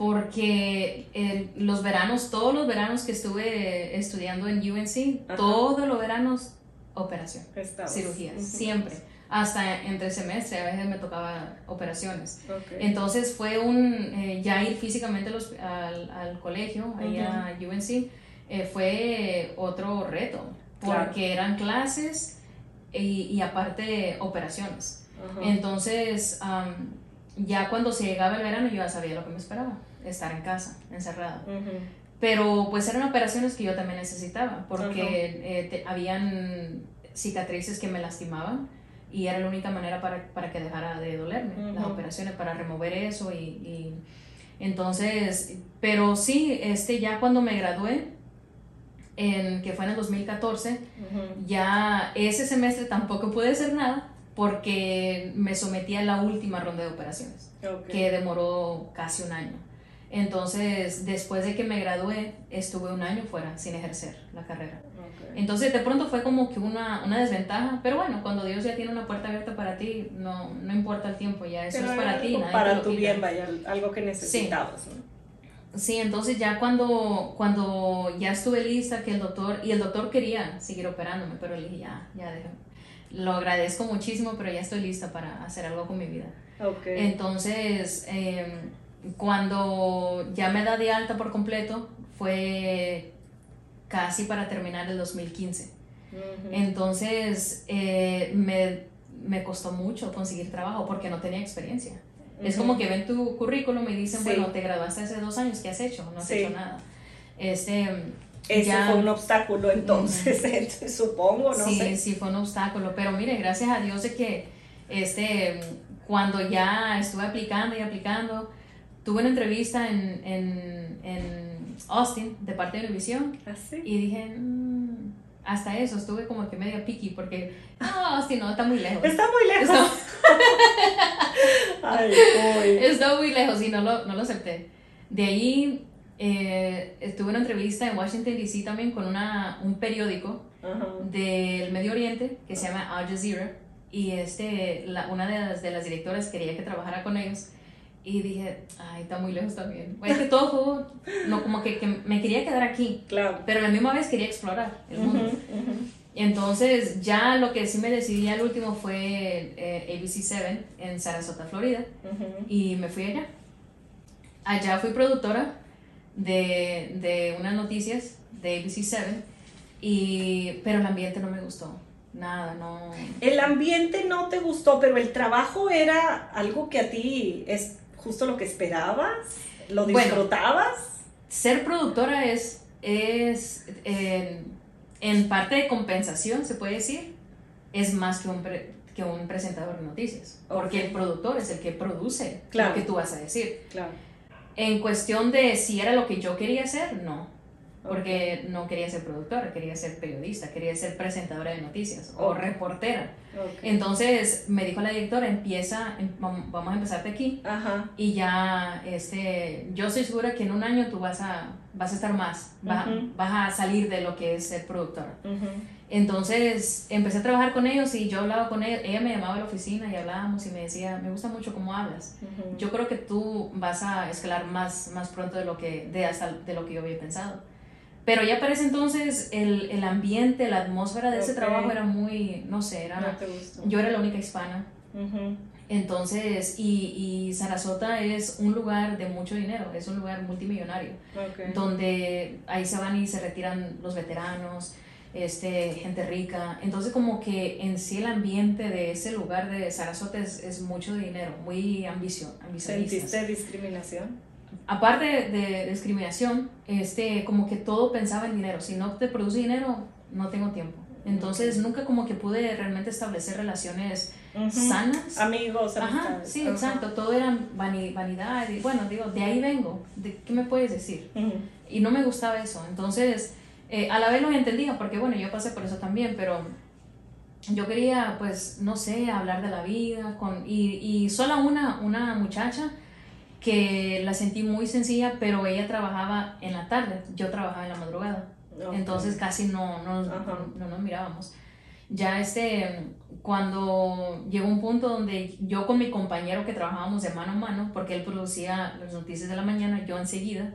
Speaker 3: porque los veranos, todos los veranos que estuve estudiando en UNC, todos los veranos, operación, cirugía, siempre. Hasta entre semestre, a veces me tocaba operaciones. Entonces fue un, eh, ya ir físicamente al, al, colegio, ahí a UNC, eh, fue otro reto, porque eran clases y, aparte operaciones. Entonces, ya cuando se llegaba el verano yo ya sabía lo que me esperaba, estar en casa, encerrada. Pero pues eran operaciones que yo también necesitaba, porque eh, habían cicatrices que me lastimaban y era la única manera para, para que dejara de dolerme, las operaciones, para remover eso y, y, entonces, pero sí, este, ya cuando me gradué, en, que fue en el 2014, ya ese semestre tampoco pude hacer nada porque me sometí a la última ronda de operaciones, que demoró casi un año. Entonces, después de que me gradué, estuve un año fuera sin ejercer la carrera. Entonces, de pronto fue como que una, una, desventaja, pero bueno, cuando Dios ya tiene una puerta abierta para ti, no, no importa el tiempo, ya eso es para ti.
Speaker 2: para tu bien, vaya, algo que necesitabas.
Speaker 3: Sí, entonces ya cuando, cuando ya estuve lista, que el doctor, y el doctor quería seguir operándome, pero le dije, ya, ya déjame. Lo agradezco muchísimo, pero ya estoy lista para hacer algo con mi vida.
Speaker 2: Okay.
Speaker 3: Entonces, em, cuando ya me da de alta por completo, fue casi para terminar el 2015. Entonces, eh, me, me costó mucho conseguir trabajo porque no tenía experiencia. Es como que ven tu currículum y dicen, bueno, te graduaste hace dos años, ¿qué has hecho? No has hecho nada. Este,
Speaker 2: Ese fue un obstáculo entonces, supongo, no
Speaker 3: sí,
Speaker 2: sé.
Speaker 3: Sí, fue un obstáculo, pero mire, gracias a Dios de que este, cuando ya estuve aplicando y aplicando, tuve una entrevista en, en, en Austin de parte de Univision
Speaker 2: ¿Ah,
Speaker 3: y dije, mm, hasta eso, estuve como que medio piqui porque, ah, Austin no, está muy lejos.
Speaker 2: Está muy lejos.
Speaker 3: Ay, Está muy lejos y no lo, no lo acepté. De ahí eh, estuve en una entrevista en Washington, D.C. también con una, un periódico del Medio Oriente que se llama Al Jazeera y este, la, una de las, de las directoras quería que trabajara con ellos Y dije, ay, está muy lejos también. Es que todo fue, no, como que, que me quería quedar aquí.
Speaker 2: Claro.
Speaker 3: Pero a la misma vez quería explorar el mundo.
Speaker 2: Ujú, ujú.
Speaker 3: Entonces, ya lo que sí me decidí al último fue eh, ABC7 en Sarasota, Florida.
Speaker 2: Ujú.
Speaker 3: Y me fui allá. Allá fui productora de, de unas noticias de ABC7. Y, pero el ambiente no me gustó. Nada, no.
Speaker 2: El ambiente no te gustó, pero el trabajo era algo que a ti es justo lo que esperabas, lo
Speaker 3: Bueno.
Speaker 2: disfrutabas.
Speaker 3: Ser productora es, es eh, en parte de compensación, se puede decir, es más que un, pre- que un presentador de noticias. Porque
Speaker 2: Ok.
Speaker 3: el productor es el que produce
Speaker 2: Claro.
Speaker 3: lo que tú vas a decir.
Speaker 2: Claro.
Speaker 3: En cuestión de si era lo que yo quería hacer, no. Porque no quería ser productora, quería ser periodista, quería ser presentadora de noticias o
Speaker 2: Ok.
Speaker 3: reportera.
Speaker 2: Ok.
Speaker 3: Entonces me dijo la directora, empieza, em- vam- vamos a empezar de aquí
Speaker 2: Ajá.
Speaker 3: y ya, este, yo estoy segura que en un año tú vas a, vas a estar más, va-
Speaker 2: Ujú.
Speaker 3: vas a salir de lo que es ser productora.
Speaker 2: Ujú.
Speaker 3: Entonces empecé a trabajar con ellos y yo hablaba con ella, ella me llamaba a la oficina y hablábamos y me decía, me gusta mucho cómo hablas.
Speaker 2: Ujú.
Speaker 3: Yo creo que tú vas a escalar más, más pronto de lo, que, de, hasta de lo que yo había pensado. Pero ya para ese entonces el, el ambiente, la atmósfera de ese trabajo era muy, no sé,
Speaker 2: no
Speaker 3: era,
Speaker 2: te gustó.
Speaker 3: yo era la única hispana. Entonces, y, y Sarasota es un lugar de mucho dinero, es un lugar multimillonario,
Speaker 2: Ok.
Speaker 3: donde ahí se van y se retiran los veteranos, este, gente rica. Entonces, como que en sí el ambiente de ese lugar de Sarasota es, es mucho dinero, muy ambicio, ambicionistas.
Speaker 2: ¿Sentiste discriminación?
Speaker 3: Aparte de discriminación, este, como que todo pensaba en dinero. Si no te produce dinero, no tengo tiempo. Entonces, nunca como que pude realmente establecer relaciones sanas.
Speaker 2: Amigos,
Speaker 3: Ajá,
Speaker 2: amistades.
Speaker 3: sí,
Speaker 2: Ajá.
Speaker 3: exacto. Todo era vani- vanidad. Y bueno, digo, de ahí vengo. ¿De qué me puedes decir? Y no me gustaba eso. Entonces, eh, a la vez lo entendía, porque bueno, yo pasé por eso también, pero yo quería, pues, no sé, hablar de la vida. Con, y, y sola una, una muchacha que la sentí muy sencilla, pero ella trabajaba en la tarde, yo trabajaba en la madrugada. Entonces casi no, no, no nos mirábamos. Ya este, cuando llegó un punto donde yo con mi compañero que trabajábamos de mano a mano, porque él producía las noticias de la mañana, yo enseguida,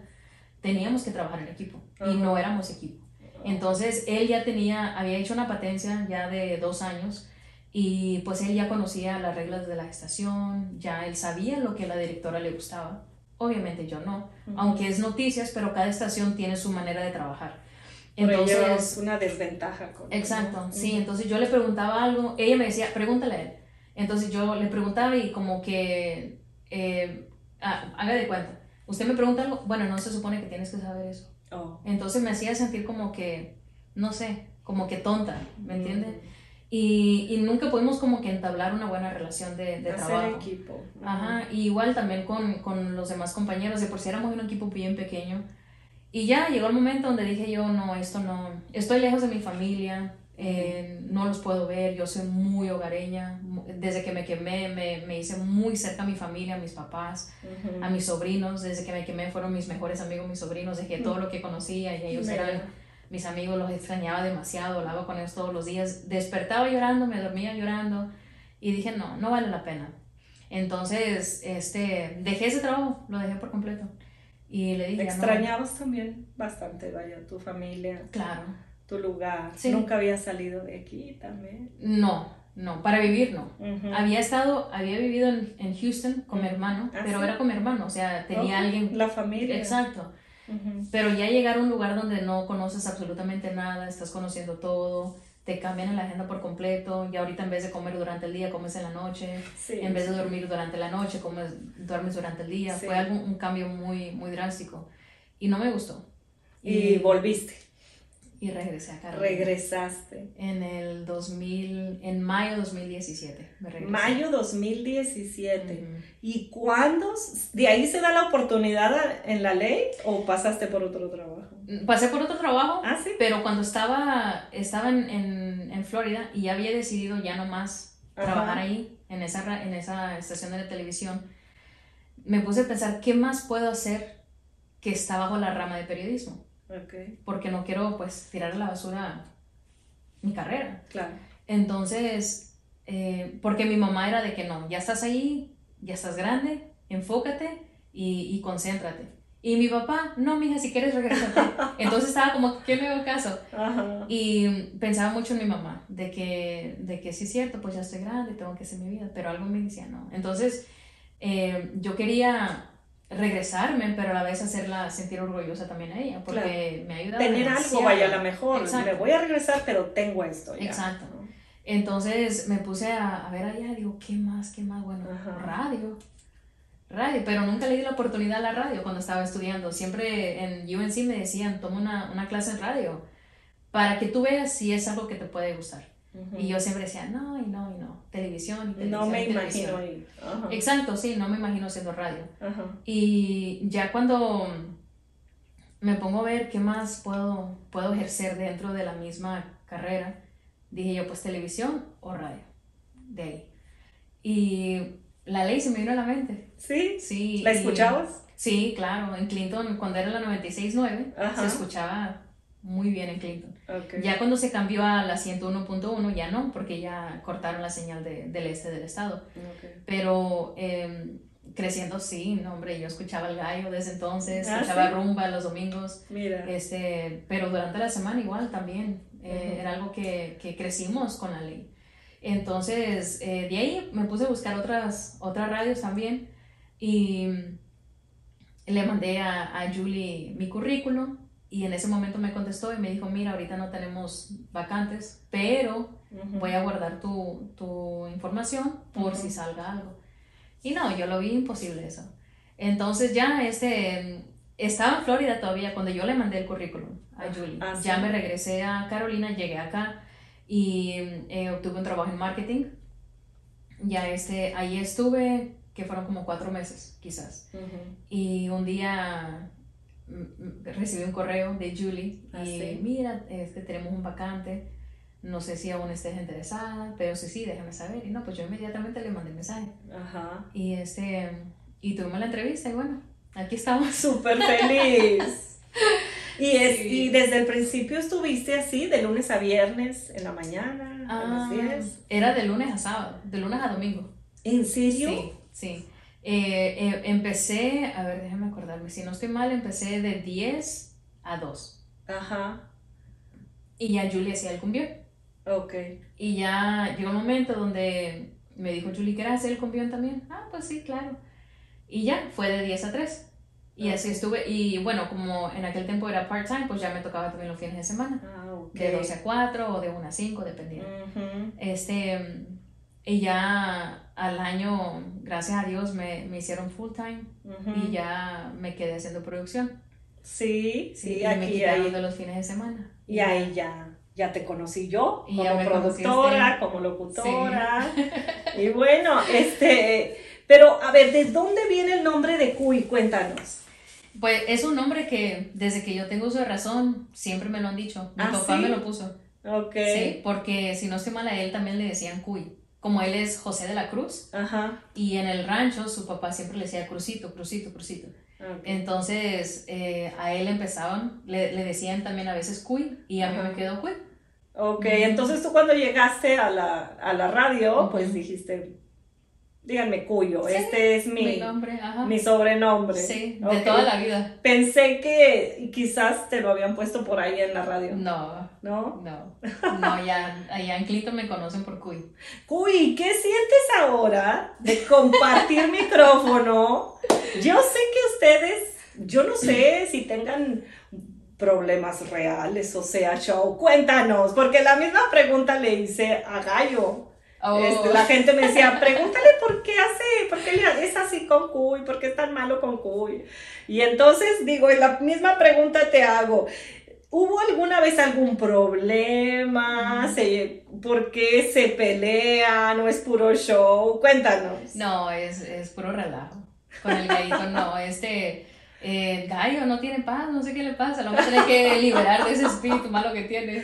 Speaker 3: teníamos que trabajar en equipo
Speaker 2: Ajá.
Speaker 3: y no éramos equipo. Entonces él ya tenía, había hecho una patencia ya de dos años y pues él ya conocía las reglas de la estación, ya él sabía lo que a la directora le gustaba. Obviamente yo no, aunque es noticias, pero cada estación tiene su manera de trabajar.
Speaker 2: Por ello es
Speaker 3: Entonces,
Speaker 2: una desventaja. con-
Speaker 3: exacto, sí, entonces yo le preguntaba algo, ella me decía, pregúntale a él. Entonces yo le preguntaba y como que, eh, ah, haga de cuenta, usted me pregunta algo, bueno, no se supone que tienes que saber eso.
Speaker 2: Oh.
Speaker 3: Entonces me hacía sentir como que, no sé, como que tonta, ¿me entiende? Y, y nunca pudimos como que entablar una buena relación de, de
Speaker 2: Hacer
Speaker 3: trabajo.
Speaker 2: equipo. Ujú.
Speaker 3: Ajá, y igual también con, con los demás compañeros, de por si éramos un equipo bien pequeño. Y ya llegó el momento donde dije yo, no, esto no, estoy lejos de mi familia, eh, no los puedo ver, yo soy muy hogareña, desde que me quemé me, me hice muy cerca a mi familia, a mis papás,
Speaker 2: Ujú.
Speaker 3: a mis sobrinos, desde que me quemé fueron mis mejores amigos, mis sobrinos, dejé todo lo que conocía y ellos
Speaker 2: Mira.
Speaker 3: eran mis amigos, los extrañaba demasiado, hablaba con ellos todos los días, despertaba llorando, me dormía llorando y dije, no, no vale la pena. Entonces, este, dejé ese trabajo, lo dejé por completo y le dije, ya no.
Speaker 2: Extrañabas también bastante, vaya, tu familia,
Speaker 3: Claro,
Speaker 2: tu lugar.
Speaker 3: Sí.
Speaker 2: Nunca habías salido de aquí también.
Speaker 3: no, no, para vivir no. Había estado, había vivido en, en Houston con mi hermano,
Speaker 2: Ah,
Speaker 3: pero
Speaker 2: sí.
Speaker 3: era con mi hermano, o sea, tenía
Speaker 2: Ok,
Speaker 3: alguien...
Speaker 2: La familia.
Speaker 3: Exacto. Pero ya llegar a un lugar donde no conoces absolutamente nada, estás conociendo todo, te cambian la agenda por completo, y ahorita en vez de comer durante el día, comes en la noche,
Speaker 2: Sí.
Speaker 3: en vez de dormir durante la noche, comes, duermes durante el día,
Speaker 2: Sí.
Speaker 3: fue algo, un cambio muy, muy drástico y no me gustó.
Speaker 2: Y volviste,
Speaker 3: y regresé a Carolina.
Speaker 2: regresaste.
Speaker 3: En el 2000, en mayo 2017 me regresé.
Speaker 2: Mayo 2017.
Speaker 3: Ujú.
Speaker 2: ¿Y cuándo? ¿De ahí se da la oportunidad en la ley o pasaste por otro trabajo?
Speaker 3: Pasé por otro trabajo,
Speaker 2: Ah, sí.
Speaker 3: pero cuando estaba, estaba en, en, en Florida y ya había decidido ya no más
Speaker 2: Ajá.
Speaker 3: trabajar ahí, en esa, en esa estación de la televisión, me puse a pensar, ¿qué más puedo hacer que está bajo la rama de periodismo?
Speaker 2: Ok,
Speaker 3: Porque no quiero, pues, tirar a la basura mi carrera.
Speaker 2: claro.
Speaker 3: Entonces, eh, porque mi mamá era de que no, ya estás ahí, ya estás grande, enfócate y, y concéntrate. Y mi papá, no, mija, si quieres regresarte. Entonces estaba como, ¿qué me hago caso? Y pensaba mucho en mi mamá, de que, de que sí es cierto, pues ya estoy grande, tengo que hacer mi vida, pero algo me decía no. Entonces eh, yo quería regresarme, pero a la vez hacerla sentir orgullosa también a ella, porque me ayuda
Speaker 2: Tener algo, vaya, a la mejor, me voy a regresar, pero tengo esto. Ya.
Speaker 3: Exacto. Entonces me puse a, a, ver allá, digo, ¿qué más, qué más? Bueno, radio radio, pero nunca le di la oportunidad a la radio cuando estaba estudiando. Siempre en UNC me decían, toma una, una clase en radio para que tú veas si es algo que te puede gustar. Y yo siempre decía, no, y no, y no, televisión, y televisión.
Speaker 2: No me imagino
Speaker 3: ahí. Exacto, sí, no me imagino haciendo radio. Y ya cuando me pongo a ver qué más puedo, puedo ejercer dentro de la misma carrera, dije yo, pues televisión o radio, de ahí. Y la ley se me vino a la mente.
Speaker 2: ¿Sí?
Speaker 3: Sí.
Speaker 2: ¿La escuchabas?
Speaker 3: sí, claro. En Clinton, cuando era la 96.9, se escuchaba muy bien en Clinton. Ya cuando se cambió a la 101.1, ya no, porque ya cortaron la señal de, del este del estado. Pero em, creciendo, sí, no, hombre, yo escuchaba el gallo desde entonces, ah, escuchaba rumba los domingos.
Speaker 2: Mira.
Speaker 3: Este, pero durante la semana igual también. Eh, era algo que, que crecimos con la ley. Entonces, eh, de ahí me puse a buscar otras, otras radios también y le mandé a, a, Julie mi currículum y en ese momento me contestó y me dijo, mira, ahorita no tenemos vacantes, pero voy a guardar tu, tu información por si salga algo. Y no, yo lo vi imposible eso. Entonces ya este, estaba en Florida todavía cuando yo le mandé el currículum a Julie. Ah, ya me regresé a Carolina, llegué acá y eh, obtuve un trabajo en marketing. Ya este, ahí estuve, que fueron como cuatro meses, quizás. Y un día recibí un correo de Julie y ah, mira, este, tenemos un vacante, no sé si aún estés interesada, pero sí, sí, déjame saber. Y no, pues yo inmediatamente le mandé mensaje.
Speaker 2: Ajá.
Speaker 3: Y, este, y tuvimos la entrevista y bueno, aquí estamos.
Speaker 2: Súper feliz. Y, es, y desde el principio estuviste así, de lunes a viernes, en la mañana, a las 10.
Speaker 3: Ah, era de lunes a sábado, de lunes a domingo.
Speaker 2: ¿En serio?
Speaker 3: Sí, sí. Eh, eh, empecé, a ver, déjame acordarme, si no estoy mal, empecé de 10 a 2.
Speaker 2: Ajá.
Speaker 3: Y ya Julie hacía el cumbión.
Speaker 2: Ok.
Speaker 3: Y ya llegó un momento donde me dijo Julie, ¿quieres hacer el cumbión también? Ah, pues sí, claro. Y ya, fue de 10 a 3. Y así estuve, y bueno, como en aquel tiempo era part-time, pues ya me tocaba también los fines de semana.
Speaker 2: Ah,
Speaker 3: De 12 a 4 o de 1 a 5, dependiendo. Este, y ya al año, gracias a Dios, me, me hicieron full-time y ya me quedé haciendo producción.
Speaker 2: Sí, sí,
Speaker 3: y
Speaker 2: aquí
Speaker 3: me quitaron de los fines de semana.
Speaker 2: Y ahí ya, ya te conocí yo, como productora, como locutora. Y bueno, este, pero a ver, ¿de dónde viene el nombre de Cuy? Cuéntanos.
Speaker 3: Pues es un nombre que desde que yo tengo uso de razón, siempre me lo han dicho. Mi
Speaker 2: ¿Ah,
Speaker 3: papá me lo puso.
Speaker 2: Ok.
Speaker 3: Sí, porque si no estoy mal a él también le decían Cuy. Como él es José de la Cruz.
Speaker 2: Ajá.
Speaker 3: Y en el rancho su papá siempre le decía Crucito, Crucito, Crucito. Entonces eh, a él empezaban, le, le, decían también a veces Cuy y a mí me quedó Cuy.
Speaker 2: Ok, entonces tú cuando llegaste a la, a la radio, pues dijiste, díganme Cuyo, este es mi,
Speaker 3: mi, nombre,
Speaker 2: mi sobrenombre.
Speaker 3: Sí, de toda la vida.
Speaker 2: Pensé que quizás te lo habían puesto por ahí en la radio.
Speaker 3: No.
Speaker 2: ¿No?
Speaker 3: No. No, ya allá en Clinton me conocen por Cuy.
Speaker 2: Cuy, ¿qué sientes ahora de compartir micrófono? Yo sé que ustedes, yo no sé si tengan problemas reales, o sea, show, cuéntanos, porque la misma pregunta le hice a Gallo. Este, la oh. gente me decía, pregúntale por qué hace, por qué es así con Cuy, por qué es tan malo con Cuy. Y entonces digo, la misma pregunta te hago. ¿Hubo alguna vez algún problema? ¿Por qué se pelean? ¿O es puro show? Cuéntanos.
Speaker 3: No, es, es puro relajo. Con el gallito no, este eh, Gallo no tiene paz, no sé qué le pasa, lo vamos a tener que liberar de ese espíritu malo que tiene.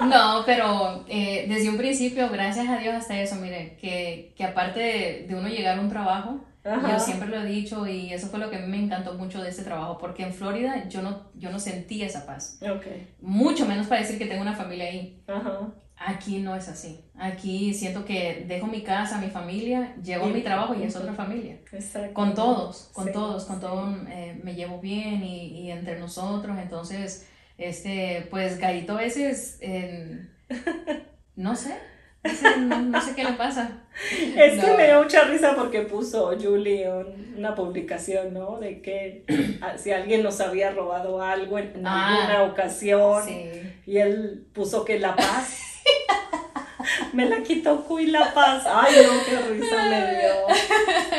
Speaker 3: No, pero eh, desde un principio, gracias a Dios hasta eso, mire, que, que aparte de, uno llegar a un trabajo, yo siempre lo he dicho y eso fue lo que a mí me encantó mucho de este trabajo, porque en Florida yo no, yo no sentía esa paz.
Speaker 2: Okay.
Speaker 3: Mucho menos para decir que tengo una familia ahí. Aquí no es así. Aquí siento que dejo mi casa, mi familia, llego a mi trabajo y es otra familia.
Speaker 2: Exacto.
Speaker 3: Con todos, con
Speaker 2: Sí,
Speaker 3: todos, con
Speaker 2: sí.
Speaker 3: todos eh, me llevo bien y, y entre nosotros. Entonces, este, pues Gallito a veces, eh, no sé, no sé, no- sé qué le pasa.
Speaker 2: Es que
Speaker 3: No.
Speaker 2: me dio mucha risa porque puso Julie un- una publicación, ¿no? De que si alguien nos había robado algo en, en
Speaker 3: Ah.
Speaker 2: alguna ocasión.
Speaker 3: Sí.
Speaker 2: Y él puso que la paz. me la quitó Cuy la paz. Ay, no, qué risa me dio.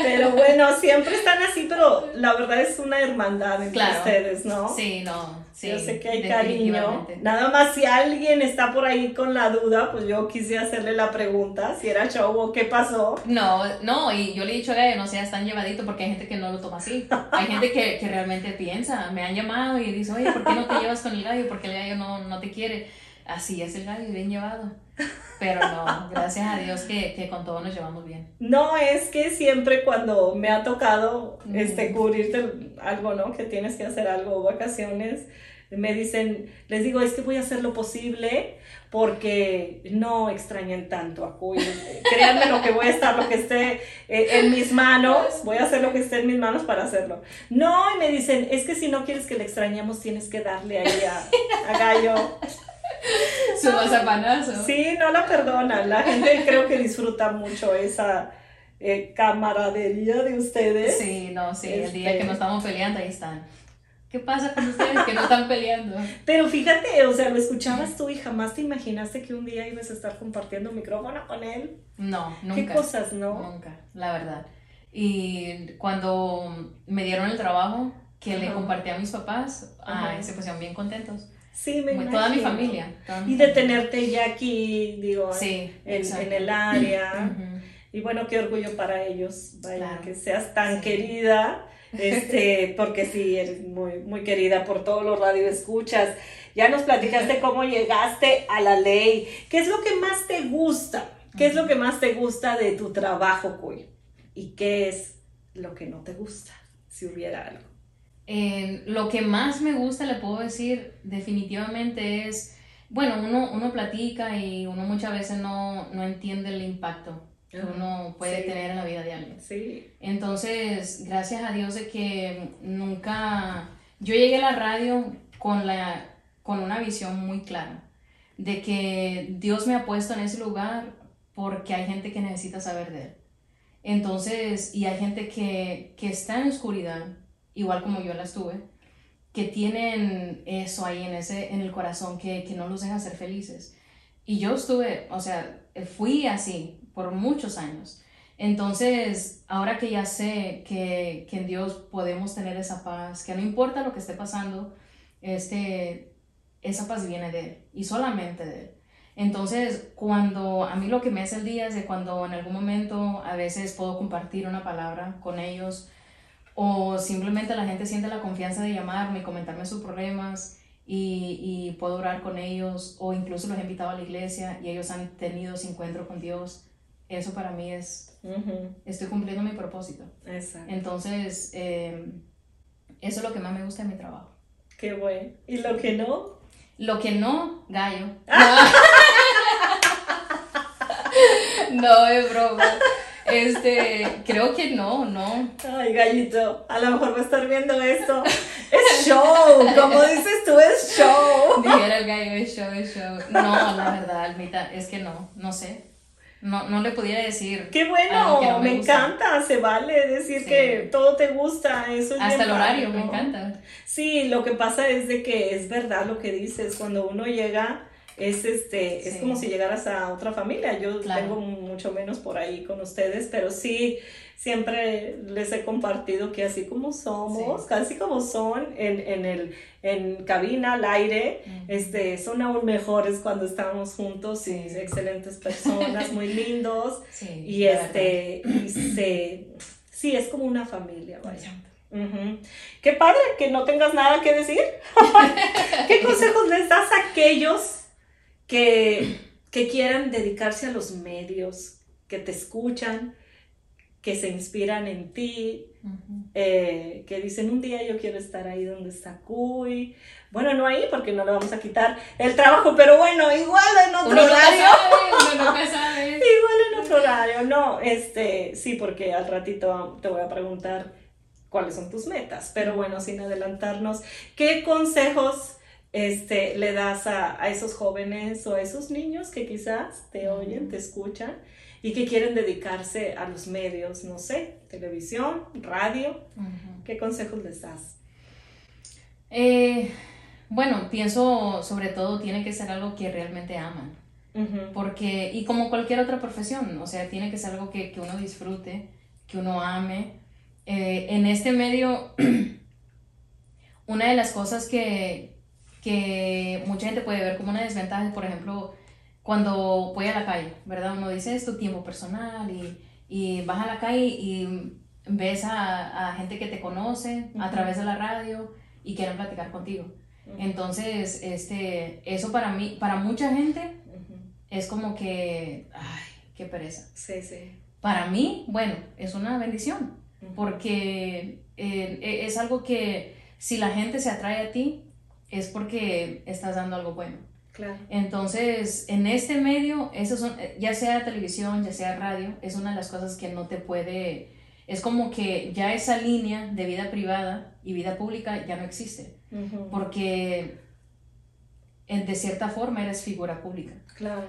Speaker 2: Pero bueno, siempre están así, pero la verdad es una hermandad entre
Speaker 3: Claro.
Speaker 2: ustedes, ¿no?
Speaker 3: Sí, no, sí.
Speaker 2: yo sé que hay cariño. Nada más si alguien está por ahí con la duda, pues yo quise hacerle la pregunta, si era show o qué pasó.
Speaker 3: No, no, y yo le he dicho a Gallo, no seas tan llevadito porque hay gente que no lo toma así. Hay gente que, que realmente piensa, me han llamado y dice, oye, ¿por qué no te llevas con el gallo? Porque el gallo no, no te quiere. Así es el gallo, bien llevado. Pero no, gracias a Dios que, que con todo nos llevamos bien.
Speaker 2: No, es que siempre cuando me ha tocado este cubrirte algo, ¿no? Que tienes que hacer algo, vacaciones, me dicen, les digo, es que voy a hacer lo posible porque no extrañen tanto a Cuy. Créanme lo que voy a estar, lo que esté eh, en mis manos, voy a hacer lo que esté en mis manos para hacerlo. No, y me dicen, es que si no quieres que le extrañemos, tienes que darle ahí a, a Gallo.
Speaker 3: Su mazapanazo.
Speaker 2: Sí, no la perdonan. La gente creo que disfruta mucho esa eh, camaradería de ustedes.
Speaker 3: Sí, no, sí, el día
Speaker 2: Este-
Speaker 3: que no estamos peleando, ahí están. ¿Qué pasa con ustedes que no están peleando?
Speaker 2: Pero fíjate, o sea, lo escuchabas tú y jamás te imaginaste que un día ibas a estar compartiendo micrófono con él.
Speaker 3: No,
Speaker 2: Qué
Speaker 3: nunca.
Speaker 2: cosas, ¿no?
Speaker 3: Nunca, la verdad. Y cuando me dieron el trabajo que le compartí a mis papás, ay, se pusieron bien contentos.
Speaker 2: Sí, me
Speaker 3: Muy- Toda mi
Speaker 2: imagino.
Speaker 3: familia. toda mi
Speaker 2: Y de tenerte ya aquí, digo,
Speaker 3: Sí,
Speaker 2: en, en el área. Y bueno, qué orgullo para ellos, vaya,
Speaker 3: Claro.
Speaker 2: que seas tan
Speaker 3: Sí.
Speaker 2: querida, este, porque sí, eres muy, muy querida por todos los radioescuchas. Ya nos platicaste cómo llegaste a la ley. ¿Qué es lo que más te gusta? ¿Qué es lo que más te gusta de tu trabajo, Cuy? ¿Y qué es lo que no te gusta, si hubiera algo?
Speaker 3: Eh, lo que más me gusta, le puedo decir, definitivamente es, bueno, uno, uno platica y uno muchas veces no, no entiende el impacto que
Speaker 2: Ajá,
Speaker 3: uno puede
Speaker 2: sí.
Speaker 3: tener en la vida de alguien.
Speaker 2: Sí.
Speaker 3: Entonces, gracias a Dios de que nunca, yo llegué a la radio con, la, con una visión muy clara, de que Dios me ha puesto en ese lugar porque hay gente que necesita saber de Él. Entonces, y hay gente que, que está en oscuridad, igual como yo la estuve, que tienen eso ahí en, ese, en el corazón que, que no los deja ser felices. Y yo estuve, o sea, fui así por muchos años. Entonces, ahora que ya sé que, que en Dios podemos tener esa paz, que no importa lo que esté pasando, este, esa paz viene de Él y solamente de Él. Entonces, cuando a mí lo que me hace el día es de cuando en algún momento a veces puedo compartir una palabra con ellos o simplemente la gente siente la confianza de llamarme y comentarme sus problemas y, y puedo orar con ellos o incluso los he invitado a la iglesia y ellos han tenido ese encuentro con Dios. Eso para mí es, estoy cumpliendo mi propósito.
Speaker 2: Exacto.
Speaker 3: Entonces, eh, eso es lo que más me gusta de mi trabajo.
Speaker 2: Qué bueno. ¿Y lo que no?
Speaker 3: Lo que no, gallo. No, es broma. Este, creo que no, no.
Speaker 2: Ay, gallito, a lo mejor va a estar viendo esto. Es show, como dices tú, es show.
Speaker 3: Dijera el gallo, es show, es show. No, la verdad, Almita, es que no, no sé. No, no le pudiera decir.
Speaker 2: Qué bueno,
Speaker 3: no
Speaker 2: me, encanta, se vale decir
Speaker 3: Sí.
Speaker 2: que todo te gusta, eso es
Speaker 3: Hasta el horario, me encanta.
Speaker 2: Sí, lo que pasa es de que es verdad lo que dices, cuando uno llega es este es como si llegaras a otra familia. Yo
Speaker 3: Claro.
Speaker 2: tengo mucho menos por ahí con ustedes, pero sí siempre les he compartido que así como somos,
Speaker 3: Sí.
Speaker 2: casi como son en, en el en cabina al aire, este son aún mejores cuando estamos juntos y
Speaker 3: Sí.
Speaker 2: excelentes personas, muy lindos
Speaker 3: Sí.
Speaker 2: y este y se sí es como una familia, vaya. Qué padre que no tengas nada que decir. ¿Qué consejos les das a aquellos que, que quieran dedicarse a los medios, que te escuchan, que se inspiran en ti, eh, que dicen un día yo quiero estar ahí donde está Cuy. Bueno, no ahí porque no le vamos a quitar el trabajo, pero bueno, igual en otro horario. igual en otro horario, no, este, sí, porque al ratito te voy a preguntar cuáles son tus metas, pero bueno, sin adelantarnos, ¿qué consejos este, le das a, a esos jóvenes o a esos niños que quizás te oyen, te escuchan? y que quieren dedicarse a los medios, no sé, televisión, radio. ¿Qué consejos les das?
Speaker 3: Eh, bueno, pienso sobre todo tiene que ser algo que realmente aman. Porque, y como cualquier otra profesión, o sea, tiene que ser algo que, que uno disfrute, que uno ame. Eh, en este medio, una de las cosas que, que mucha gente puede ver como una desventaja es, por ejemplo, cuando voy a la calle, ¿verdad? Uno dice esto, tiempo personal y, y vas a la calle y ves a, a gente que te conoce a través de la radio y quieren platicar contigo. Entonces, este, eso para mí, para mucha gente, es como que, ay, qué pereza.
Speaker 2: Sí, sí.
Speaker 3: Para mí, bueno, es una bendición, porque eh, e, es algo que si la gente se atrae a ti, es porque estás dando algo bueno. Entonces, en este medio, eso son, ya sea televisión, ya sea radio, es una de las cosas que no te puede, es como que ya esa línea de vida privada y vida pública ya no existe, porque de cierta forma eres figura pública.
Speaker 2: Claro.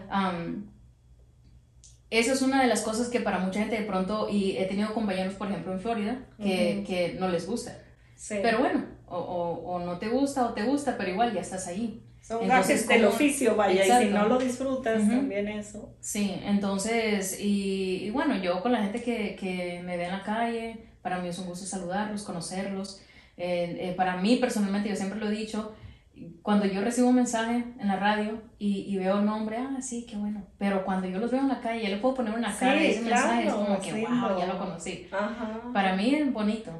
Speaker 3: esa es una de las cosas que para mucha gente de pronto, y he tenido compañeros, por ejemplo, en Florida, que, que no les gusta. Pero bueno, o, o, o, no te gusta o te gusta, pero igual ya estás ahí.
Speaker 2: Son entonces, del oficio, vaya, y si no lo disfrutas, también eso.
Speaker 3: Sí, entonces, y, bueno, yo con la gente que, que, me ve en la calle, para mí es un gusto saludarlos, conocerlos. Eh, eh, para mí, personalmente, yo siempre lo he dicho, cuando yo recibo un mensaje en la radio y, y, veo el nombre, ah, sí, qué bueno. Pero cuando yo los veo en la calle, ya le puedo poner una cara y ese mensaje es como que, wow, ya lo conocí. Para mí es bonito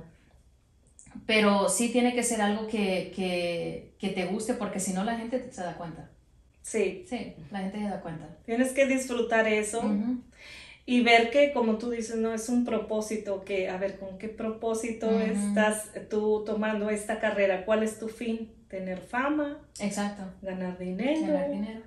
Speaker 3: pero sí tiene que ser algo que, que, que te guste porque si no la gente se da cuenta.
Speaker 2: Sí.
Speaker 3: Sí, la gente se da cuenta.
Speaker 2: Tienes que disfrutar eso y ver que, como tú dices, no es un propósito, que, a ver, ¿con qué propósito estás tú tomando esta carrera? ¿Cuál es tu fin? tener fama.
Speaker 3: Exacto.
Speaker 2: Ganar dinero.
Speaker 3: Ganar dinero.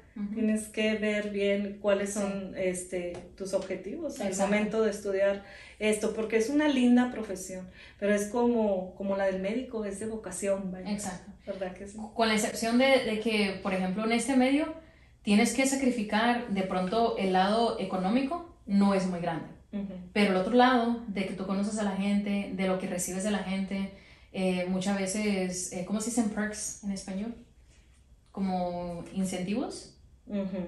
Speaker 2: Tienes que ver bien cuáles son este, tus objetivos al momento de estudiar esto, porque es una linda profesión, pero es como, como la del médico, es de vocación.
Speaker 3: Exacto.
Speaker 2: ¿Verdad que sí?
Speaker 3: Con la excepción de, de que, por ejemplo, en este medio tienes que sacrificar de pronto el lado económico, no es muy grande. Pero el otro lado, de que tú conoces a la gente, de lo que recibes de la gente, eh, muchas veces, eh, ¿cómo se dicen perks en español? Como incentivos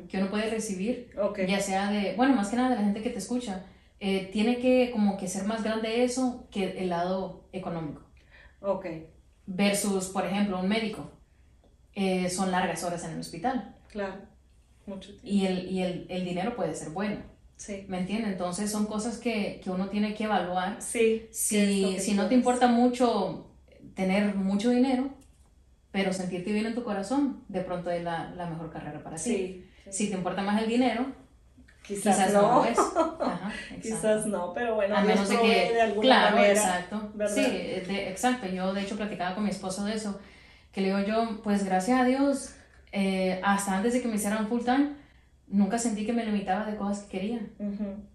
Speaker 3: que uno puede recibir, ya sea de, bueno, más que nada de la gente que te escucha. Eh, tiene que como que ser más grande eso que el lado económico.
Speaker 2: Ok.
Speaker 3: Versus, por ejemplo, un médico. son largas horas en el hospital.
Speaker 2: Claro. Mucho tiempo.
Speaker 3: Y el, y el, el dinero puede ser bueno.
Speaker 2: Sí.
Speaker 3: ¿Me entiendes? Entonces son cosas que, que, uno tiene que evaluar.
Speaker 2: Sí.
Speaker 3: Si, si no te importa mucho tener mucho dinero, pero sentirte bien en tu corazón, de pronto es la, la mejor carrera para ti. Si te importa más el dinero,
Speaker 2: quizás, no. quizás no, pero bueno,
Speaker 3: a menos de que, de alguna claro, exacto. Sí, exacto. Yo de hecho platicaba con mi esposo de eso, que le digo yo, pues gracias a Dios, eh, hasta antes de que me hicieran full time, nunca sentí que me limitaba de cosas que quería.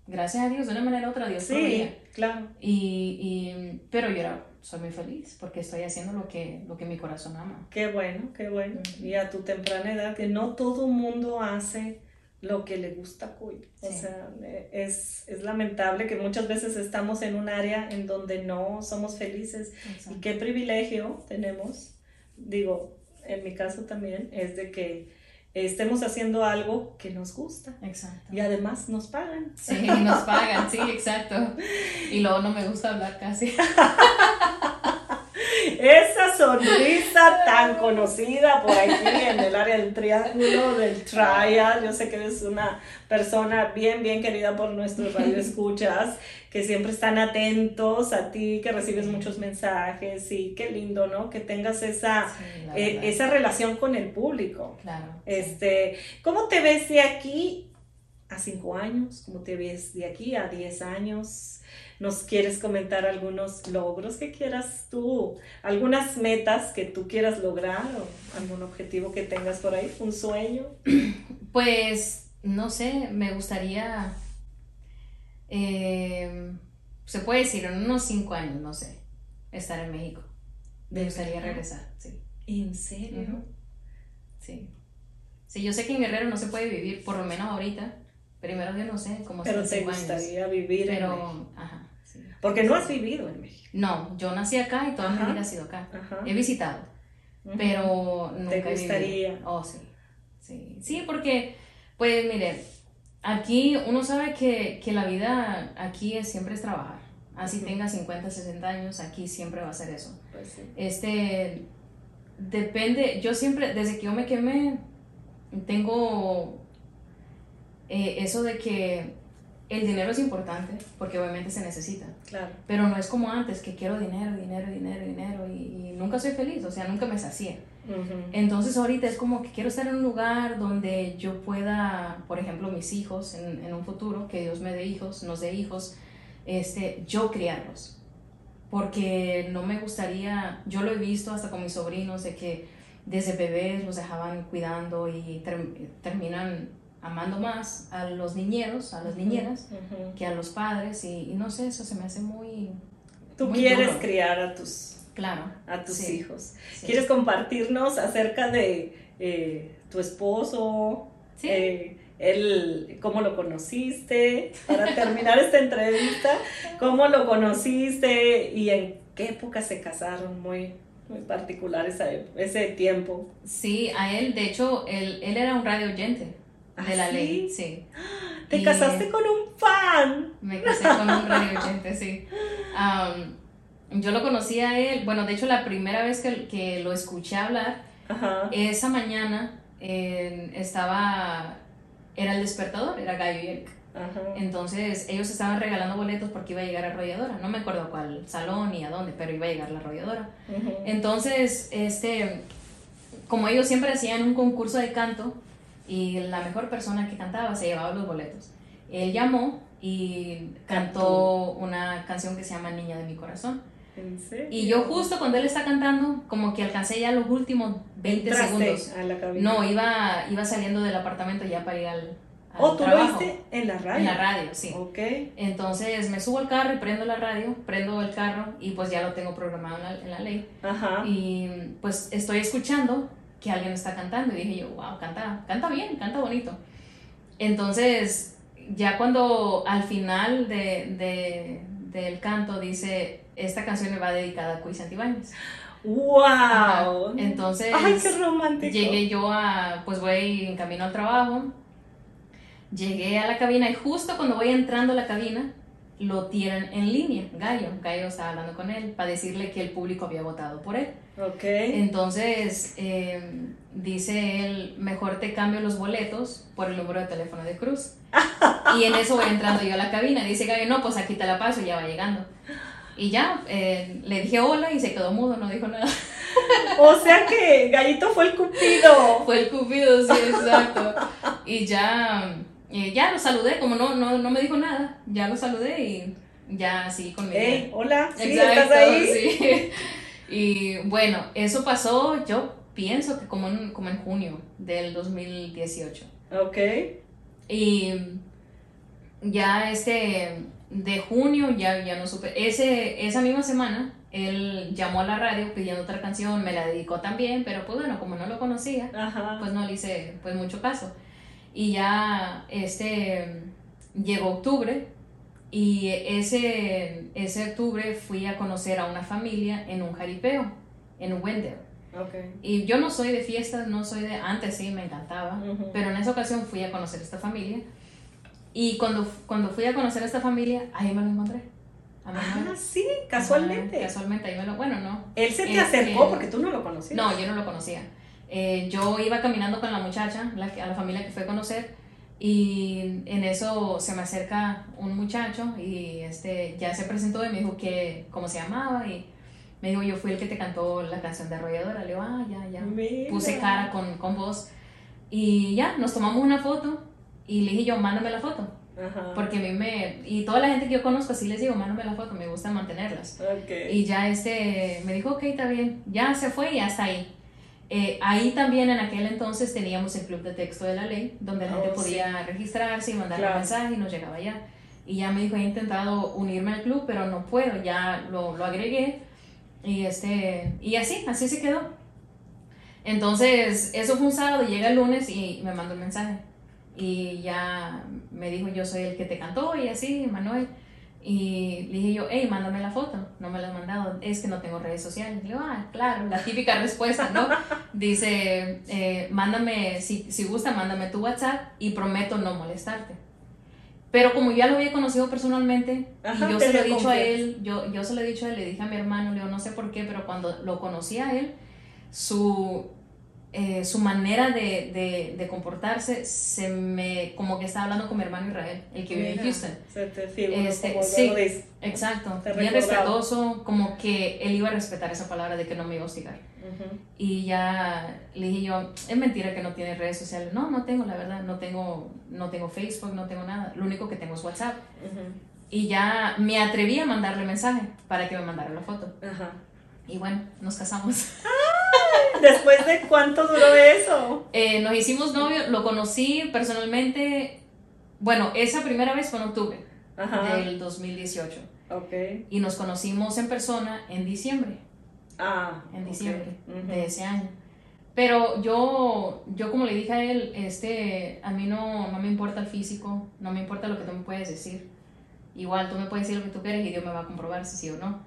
Speaker 3: Gracias a Dios, de una manera u otra, Dios
Speaker 2: Sí, claro.
Speaker 3: Y, y, pero yo era soy muy feliz porque estoy haciendo lo que, lo que mi corazón ama.
Speaker 2: Qué bueno, qué bueno. Y a tu temprana edad, que no todo mundo hace lo que le gusta Cuy. O sea, eh, es, es, lamentable que muchas veces estamos en un área en donde no somos felices. Y qué privilegio tenemos, digo, en mi caso también, es de que estemos haciendo algo que nos gusta.
Speaker 3: Exacto.
Speaker 2: Y además nos pagan.
Speaker 3: Sí, nos pagan, sí, exacto. Y luego no me gusta hablar casi.
Speaker 2: Esa sonrisa tan conocida por aquí en el área del triángulo, del trial. Yo sé que eres una persona bien, bien querida por nuestros radioescuchas, que siempre están atentos a ti, que recibes muchos mensajes y qué lindo, ¿no? Que tengas esa, eh, esa relación con el público.
Speaker 3: Claro.
Speaker 2: Este, ¿Cómo te ves de aquí a cinco años? ¿Cómo te ves de aquí a diez años? ¿Nos quieres comentar algunos logros que quieras tú? ¿Algunas metas que tú quieras lograr o algún objetivo que tengas por ahí? ¿Un sueño?
Speaker 3: Pues, no sé, me gustaría, eh, se puede decir, en unos cinco años, no sé, estar en México. Me
Speaker 2: ¿De
Speaker 3: gustaría
Speaker 2: verdad?
Speaker 3: regresar, sí.
Speaker 2: ¿En serio?
Speaker 3: Sí. Sí, yo sé que en Guerrero no se puede vivir, por lo menos ahorita. Primero yo no sé, como
Speaker 2: Pero te
Speaker 3: años.
Speaker 2: gustaría vivir en México.
Speaker 3: Pero, ajá, sí.
Speaker 2: Porque no has vivido en México.
Speaker 3: No, yo nací acá y toda
Speaker 2: Ajá.
Speaker 3: mi vida ha sido acá.
Speaker 2: Ajá.
Speaker 3: He visitado, pero nunca
Speaker 2: ¿Te
Speaker 3: he vivido.
Speaker 2: gustaría?
Speaker 3: Oh, sí. Sí, sí porque, pues mire, aquí uno sabe que, que la vida aquí es, siempre es trabajar. Así tenga 50, 60 años, aquí siempre va a ser eso.
Speaker 2: Pues sí.
Speaker 3: Este, depende, yo siempre, desde que yo me quemé, tengo eh, eso de que el dinero es importante, porque obviamente se necesita,
Speaker 2: Claro.
Speaker 3: pero no es como antes, que quiero dinero, dinero, dinero, dinero, y, y nunca soy feliz, o sea, nunca me sacié.
Speaker 2: Ujú.
Speaker 3: Entonces ahorita es como que quiero estar en un lugar donde yo pueda, por ejemplo, mis hijos en, en un futuro, que Dios me dé hijos, nos dé hijos, este, yo criarlos. Porque no me gustaría, yo lo he visto hasta con mis sobrinos, de que desde bebés los dejaban cuidando y ter- terminan amando más a los niñeros, a las niñeras, que a los padres. Y, y no sé, eso se me hace muy...
Speaker 2: Tú
Speaker 3: Muy
Speaker 2: quieres
Speaker 3: duro.
Speaker 2: criar a tus,
Speaker 3: Claro.
Speaker 2: a tus
Speaker 3: Sí.
Speaker 2: hijos.
Speaker 3: sí.
Speaker 2: ¿Quieres compartirnos acerca de eh, tu esposo?
Speaker 3: Sí.
Speaker 2: Eh, él, ¿Cómo lo conociste? Para terminar esta entrevista, ¿cómo lo conociste y en qué época se casaron? Muy, muy particular esa ese tiempo.
Speaker 3: Sí, a él, de hecho, él, él era un radio oyente de
Speaker 2: ¿Ah,
Speaker 3: la
Speaker 2: sí?
Speaker 3: ley, sí.
Speaker 2: Te
Speaker 3: Y
Speaker 2: casaste con un fan.
Speaker 3: Me casé con un radio oyente, sí. Yo lo conocí a él, bueno, de hecho la primera vez que, que lo escuché hablar,
Speaker 2: Ajá.
Speaker 3: esa mañana eh, estaba, era el despertador, era Gallo y. Entonces ellos estaban regalando boletos porque iba a llegar arrolladora, no me acuerdo a cuál salón ni a dónde, pero iba a llegar la arrolladora. Entonces, este, como ellos siempre hacían un concurso de canto y la mejor persona que cantaba se llevaba los boletos. Él llamó y cantó una canción que se llama Niña de mi corazón.
Speaker 2: ¿En serio?
Speaker 3: Y yo justo cuando él está cantando, como que alcancé ya los últimos 20
Speaker 2: Entraste
Speaker 3: segundos.
Speaker 2: a la cabina.
Speaker 3: No, iba, iba saliendo del apartamento ya para ir al, al
Speaker 2: Oh, tú lo
Speaker 3: trabajo.
Speaker 2: viste en la radio.
Speaker 3: En la radio, sí.
Speaker 2: Ok.
Speaker 3: Entonces me subo al carro y prendo la radio, prendo el carro y pues ya lo tengo programado en la, en la ley.
Speaker 2: Ajá.
Speaker 3: Y pues estoy escuchando que alguien está cantando y dije yo, wow, canta, canta bien, canta bonito. Entonces, ya cuando al final de, de- del canto dice, esta canción me va dedicada a Cuy Santibáñez.
Speaker 2: ¡Wow!
Speaker 3: Entonces,
Speaker 2: ¡Ay, qué romántico!
Speaker 3: llegué yo a, pues voy en camino al trabajo, llegué a la cabina y justo cuando voy entrando a la cabina, lo tienen en línea, Gallo. Gallo estaba hablando con él para decirle que el público había votado por él.
Speaker 2: Ok.
Speaker 3: Entonces, eh, dice él, mejor te cambio los boletos por el número de teléfono de Cruz. Y en eso voy entrando yo a la cabina. Dice Gallo, no, pues aquí te la paso, ya va llegando. Y ya, eh, le dije hola y se quedó mudo, no dijo nada.
Speaker 2: O sea que Gallito fue el cupido.
Speaker 3: Fue el cupido, sí, exacto. Y ya, eh, ya lo saludé, como no, no, no me dijo nada, ya lo saludé y ya seguí con mi vida.
Speaker 2: Ey, hola, ¿sí?
Speaker 3: Exacto,
Speaker 2: ¿Estás ahí?
Speaker 3: sí. Y bueno, eso pasó, yo pienso que como en, como en junio del 2018.
Speaker 2: Ok.
Speaker 3: Y ya este, de junio ya, ya no supe. Ese, esa misma semana, él llamó a la radio pidiendo otra canción, me la dedicó también, pero pues bueno, como no lo conocía,
Speaker 2: Ajá.
Speaker 3: pues no le hice pues mucho caso. Y ya este, llegó octubre y ese, ese octubre fui a conocer a una familia en un jaripeo, en Wendell.
Speaker 2: Ok.
Speaker 3: Y yo no soy de fiestas, no soy de... Antes sí, me encantaba.
Speaker 2: Ujú.
Speaker 3: Pero en esa ocasión fui a conocer esta familia. Y cuando, cuando fui a conocer a esta familia, ahí me lo encontré. A
Speaker 2: Ah, sí, casualmente.
Speaker 3: Ajá, casualmente, ahí me lo... Bueno, no.
Speaker 2: Él se te acercó
Speaker 3: que-
Speaker 2: porque tú no lo conocías.
Speaker 3: No, yo no lo conocía. Eh, yo iba caminando con la muchacha, la, a la familia que fue a conocer, y en eso se me acerca un muchacho y este ya se presentó y me dijo que cómo se llamaba y me dijo yo fui el que te cantó la canción de Arrolladora. Le digo, ah, ya, ya.
Speaker 2: Mira.
Speaker 3: Puse cara con, con voz y ya, nos tomamos una foto Y le dije yo, mándame la foto. Porque a mí me... Y toda la gente que yo conozco, así les digo, mándame la foto, me gusta mantenerlas. Y ya este me dijo, ok, está bien. Ya se fue y hasta ahí. Eh, ahí también en aquel entonces teníamos el club de texto de la ley, donde la gente oh, podía registrarse y mandar un mensaje y nos llegaba ya. Y ya me dijo, he intentado unirme al club, pero no puedo, ya lo, lo agregué. Y, este, y así, así se quedó. Entonces, eso fue un sábado, llega el lunes y me mandó un mensaje. Y ya me dijo, yo soy el que te cantó y así, Manuel. Y le dije yo, hey, mándame la foto. No me la has mandado. Es que no tengo redes sociales. Le digo, ah, claro, la típica respuesta, ¿no? Dice, eh, mándame, si, si gusta, mándame tu WhatsApp y prometo no molestarte. Pero como ya lo había conocido personalmente, y yo se lo he dicho a él, yo, yo se lo he dicho a él, le dije a mi hermano, le digo, no sé por qué, pero cuando lo conocí a él, su, eh, su manera de, de, de, comportarse se me como que estaba hablando con mi hermano Israel, el que vive en Houston.
Speaker 2: Se te figura
Speaker 3: este, como sí, exacto, bien respetuoso, como que él iba a respetar esa palabra de que no me iba a hostigar. Y ya le dije yo, es mentira que no tiene redes sociales. No, no tengo, la verdad, no tengo, no tengo Facebook, no tengo nada. Lo único que tengo es WhatsApp. Y ya me atreví a mandarle mensaje para que me mandara la foto. Y bueno, nos casamos.
Speaker 2: ¿Después de cuánto duró eso?
Speaker 3: Eh, nos hicimos novios, lo conocí personalmente, bueno, esa primera vez fue en octubre del 2018.
Speaker 2: Ok.
Speaker 3: Y nos conocimos en persona en diciembre.
Speaker 2: Ah.
Speaker 3: En diciembre de ese año. Pero yo, yo como le dije a él, este, a mí no, no me importa el físico, no me importa lo que tú me puedes decir. Igual tú me puedes decir lo que tú quieres y Dios me va a comprobar si sí o no.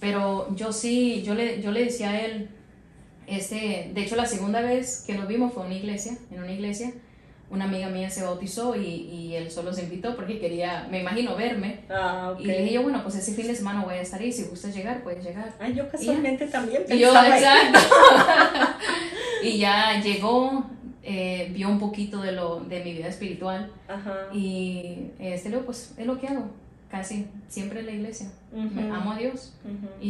Speaker 3: Pero yo sí, yo le, yo le decía a él, este, de hecho, la segunda vez que nos vimos fue en una iglesia, en una iglesia. Una amiga mía se bautizó y, y él solo se invitó porque quería, me imagino, verme.
Speaker 2: Ah,
Speaker 3: Y le dije yo, bueno, pues ese fin de semana voy a estar ahí, si gustas llegar, puedes llegar.
Speaker 2: Ah, yo casualmente también
Speaker 3: Y yo, exacto. y ya llegó, eh, vio un poquito de, lo, de mi vida espiritual.
Speaker 2: Ajá.
Speaker 3: Y este, luego, pues es lo que hago casi siempre en la iglesia. Me amo a Dios. y,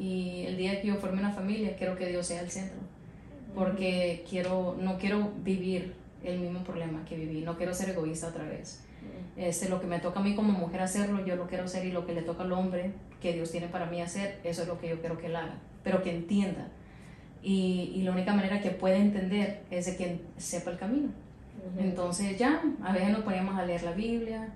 Speaker 3: y, el día que yo forme una familia, quiero que Dios sea el centro. Porque quiero, no quiero vivir el mismo problema que viví. No quiero ser egoísta otra vez. Este, lo que me toca a mí como mujer hacerlo, yo lo quiero hacer. Y lo que le toca al hombre que Dios tiene para mí hacer, eso es lo que yo quiero que él haga. Pero que entienda. Y, y la única manera que puede entender es de que sepa el camino. Entonces ya, a veces nos poníamos a leer la Biblia,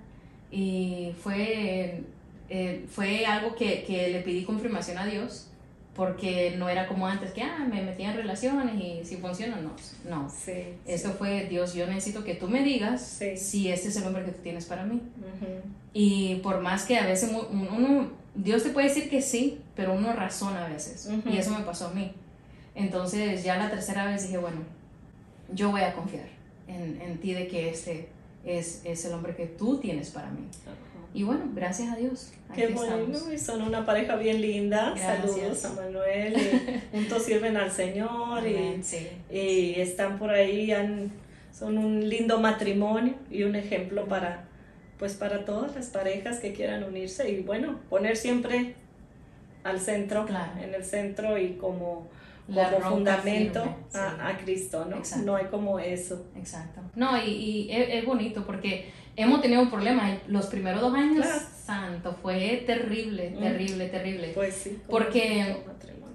Speaker 3: y fue, eh, fue algo que, que, le pedí confirmación a Dios, porque no era como antes, que ah, me metía en relaciones y si funciona, no. No,
Speaker 2: sí,
Speaker 3: esto fue, Dios, yo necesito que tú me digas si este es el hombre que tú tienes para mí. Y por más que a veces uno, Dios te puede decir que sí, pero uno razona a veces. Y eso me pasó a mí. Entonces ya la tercera vez dije, bueno, yo voy a confiar en, en ti de que este es, es el hombre que tú tienes para mí. Y bueno, gracias a Dios.
Speaker 2: Qué bueno, y son una pareja bien linda. Saludos a Manuel. juntos sirven al Señor y, y, están por ahí, han, son un lindo matrimonio y un ejemplo para, pues para todas las parejas que quieran unirse y bueno, poner siempre al centro, en el centro y como como fundamento a, Cristo, ¿no? No hay como eso.
Speaker 3: Exacto. No, y, y es, bonito porque hemos tenido un problema. Los primeros dos años, santo, fue terrible, mm. terrible, terrible.
Speaker 2: Pues sí.
Speaker 3: Porque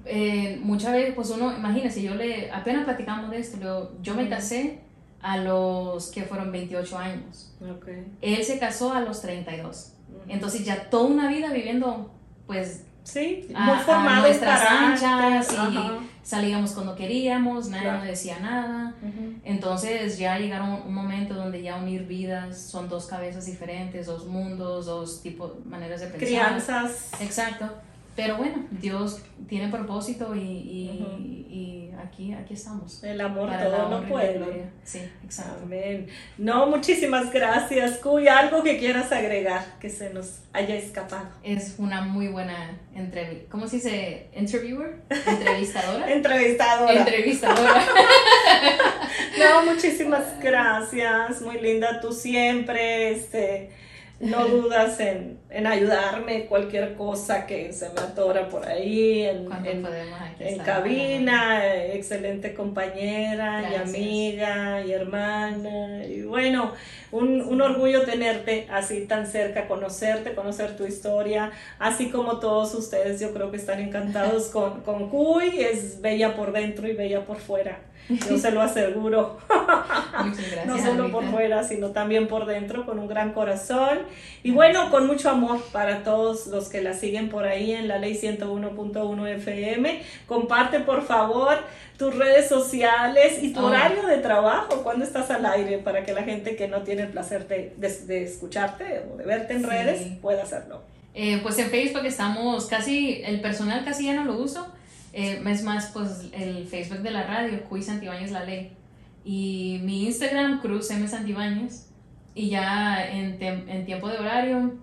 Speaker 3: eh, muchas veces, pues uno, imagínese, yo le, apenas platicamos de esto, yo, me casé a los que fueron 28 años.
Speaker 2: Okay.
Speaker 3: Él se casó a los 32. Entonces ya toda una vida viviendo, pues
Speaker 2: Sí, muy formado
Speaker 3: nuestras anchas y salíamos cuando queríamos, nadie nos decía nada. Entonces ya llegaron un momento donde ya unir vidas son dos cabezas diferentes, dos mundos, dos tipos, maneras de pensar.
Speaker 2: Crianzas.
Speaker 3: Exacto. Pero bueno, Dios tiene propósito y, y, aquí, aquí estamos.
Speaker 2: El amor todo lo puede.
Speaker 3: Sí, exacto.
Speaker 2: Amén. No, muchísimas gracias, Cuy. Algo que quieras agregar que se nos haya escapado.
Speaker 3: Es una muy buena entrevista. ¿Cómo se dice? ¿Interviewer? ¿Entrevistadora?
Speaker 2: Entrevistadora.
Speaker 3: Entrevistadora.
Speaker 2: no, muchísimas gracias. Muy linda tú siempre. Este no dudas en, en, ayudarme, cualquier cosa que se me atora por ahí, en, en, cabina, excelente compañera y amiga y hermana. Y bueno, un, un, orgullo tenerte así tan cerca, conocerte, conocer tu historia, así como todos ustedes, yo creo que están encantados con, con Cuy, es bella por dentro y bella por fuera. Yo se lo aseguro.
Speaker 3: Muchas gracias.
Speaker 2: no solo por fuera, sino también por dentro, con un gran corazón. Y bueno, con mucho amor para todos los que la siguen por ahí en la ley 101.1 FM. Comparte, por favor, tus redes sociales y tu oh. horario de trabajo, cuando estás al aire, para que la gente que no tiene el placer de, de, escucharte o de verte en redes pueda hacerlo.
Speaker 3: Eh, pues en Facebook estamos casi, el personal casi ya no lo uso eh, es más, pues el Facebook de la radio, Cuy Santibáñez La Ley. Y mi Instagram, Cruz M. Santibáñez. Y ya en, en tiempo de horario,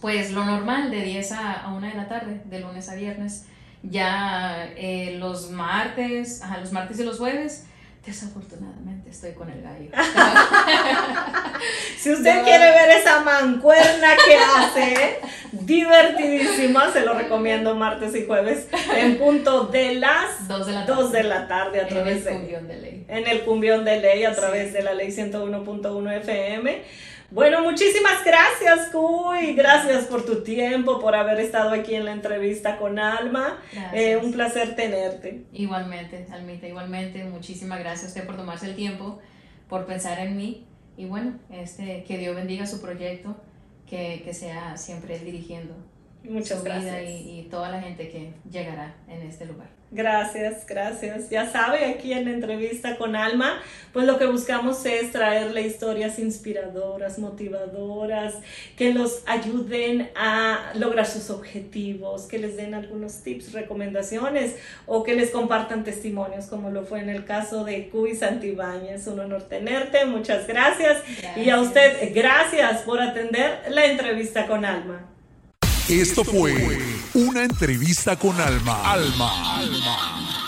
Speaker 3: pues lo normal, de 10 a, a 1 de la tarde, de lunes a viernes. Ya eh, los martes, ajá, los martes y los jueves, Desafortunadamente estoy con el gallo.
Speaker 2: si usted quiere ver esa mancuerna que hace, divertidísima, se lo recomiendo martes y jueves en punto de las
Speaker 3: 2 de la tarde,
Speaker 2: de la tarde a través
Speaker 3: en el cumbión de ley.
Speaker 2: En el cumbión de ley a través de la ley 101.1 FM. Bueno, muchísimas gracias, Cuy. Gracias por tu tiempo, por haber estado aquí en la entrevista con Alma. Eh, un placer tenerte.
Speaker 3: Igualmente, Almita, igualmente. Muchísimas gracias a usted por tomarse el tiempo, por pensar en mí. Y bueno, este, que Dios bendiga su proyecto, que, que sea siempre dirigiendo
Speaker 2: Muchas gracias.
Speaker 3: y toda la gente que llegará en este lugar.
Speaker 2: Gracias, gracias. Ya sabe, aquí en la entrevista con Alma, pues lo que buscamos es traerle historias inspiradoras, motivadoras, que los ayuden a lograr sus objetivos, que les den algunos tips, recomendaciones o que les compartan testimonios, como lo fue en el caso de Cuy Santibáñez. Un honor tenerte, muchas gracias. Y a usted, gracias por atender la entrevista con Alma.
Speaker 1: Esto fue una entrevista con Alma. Alma. Alma.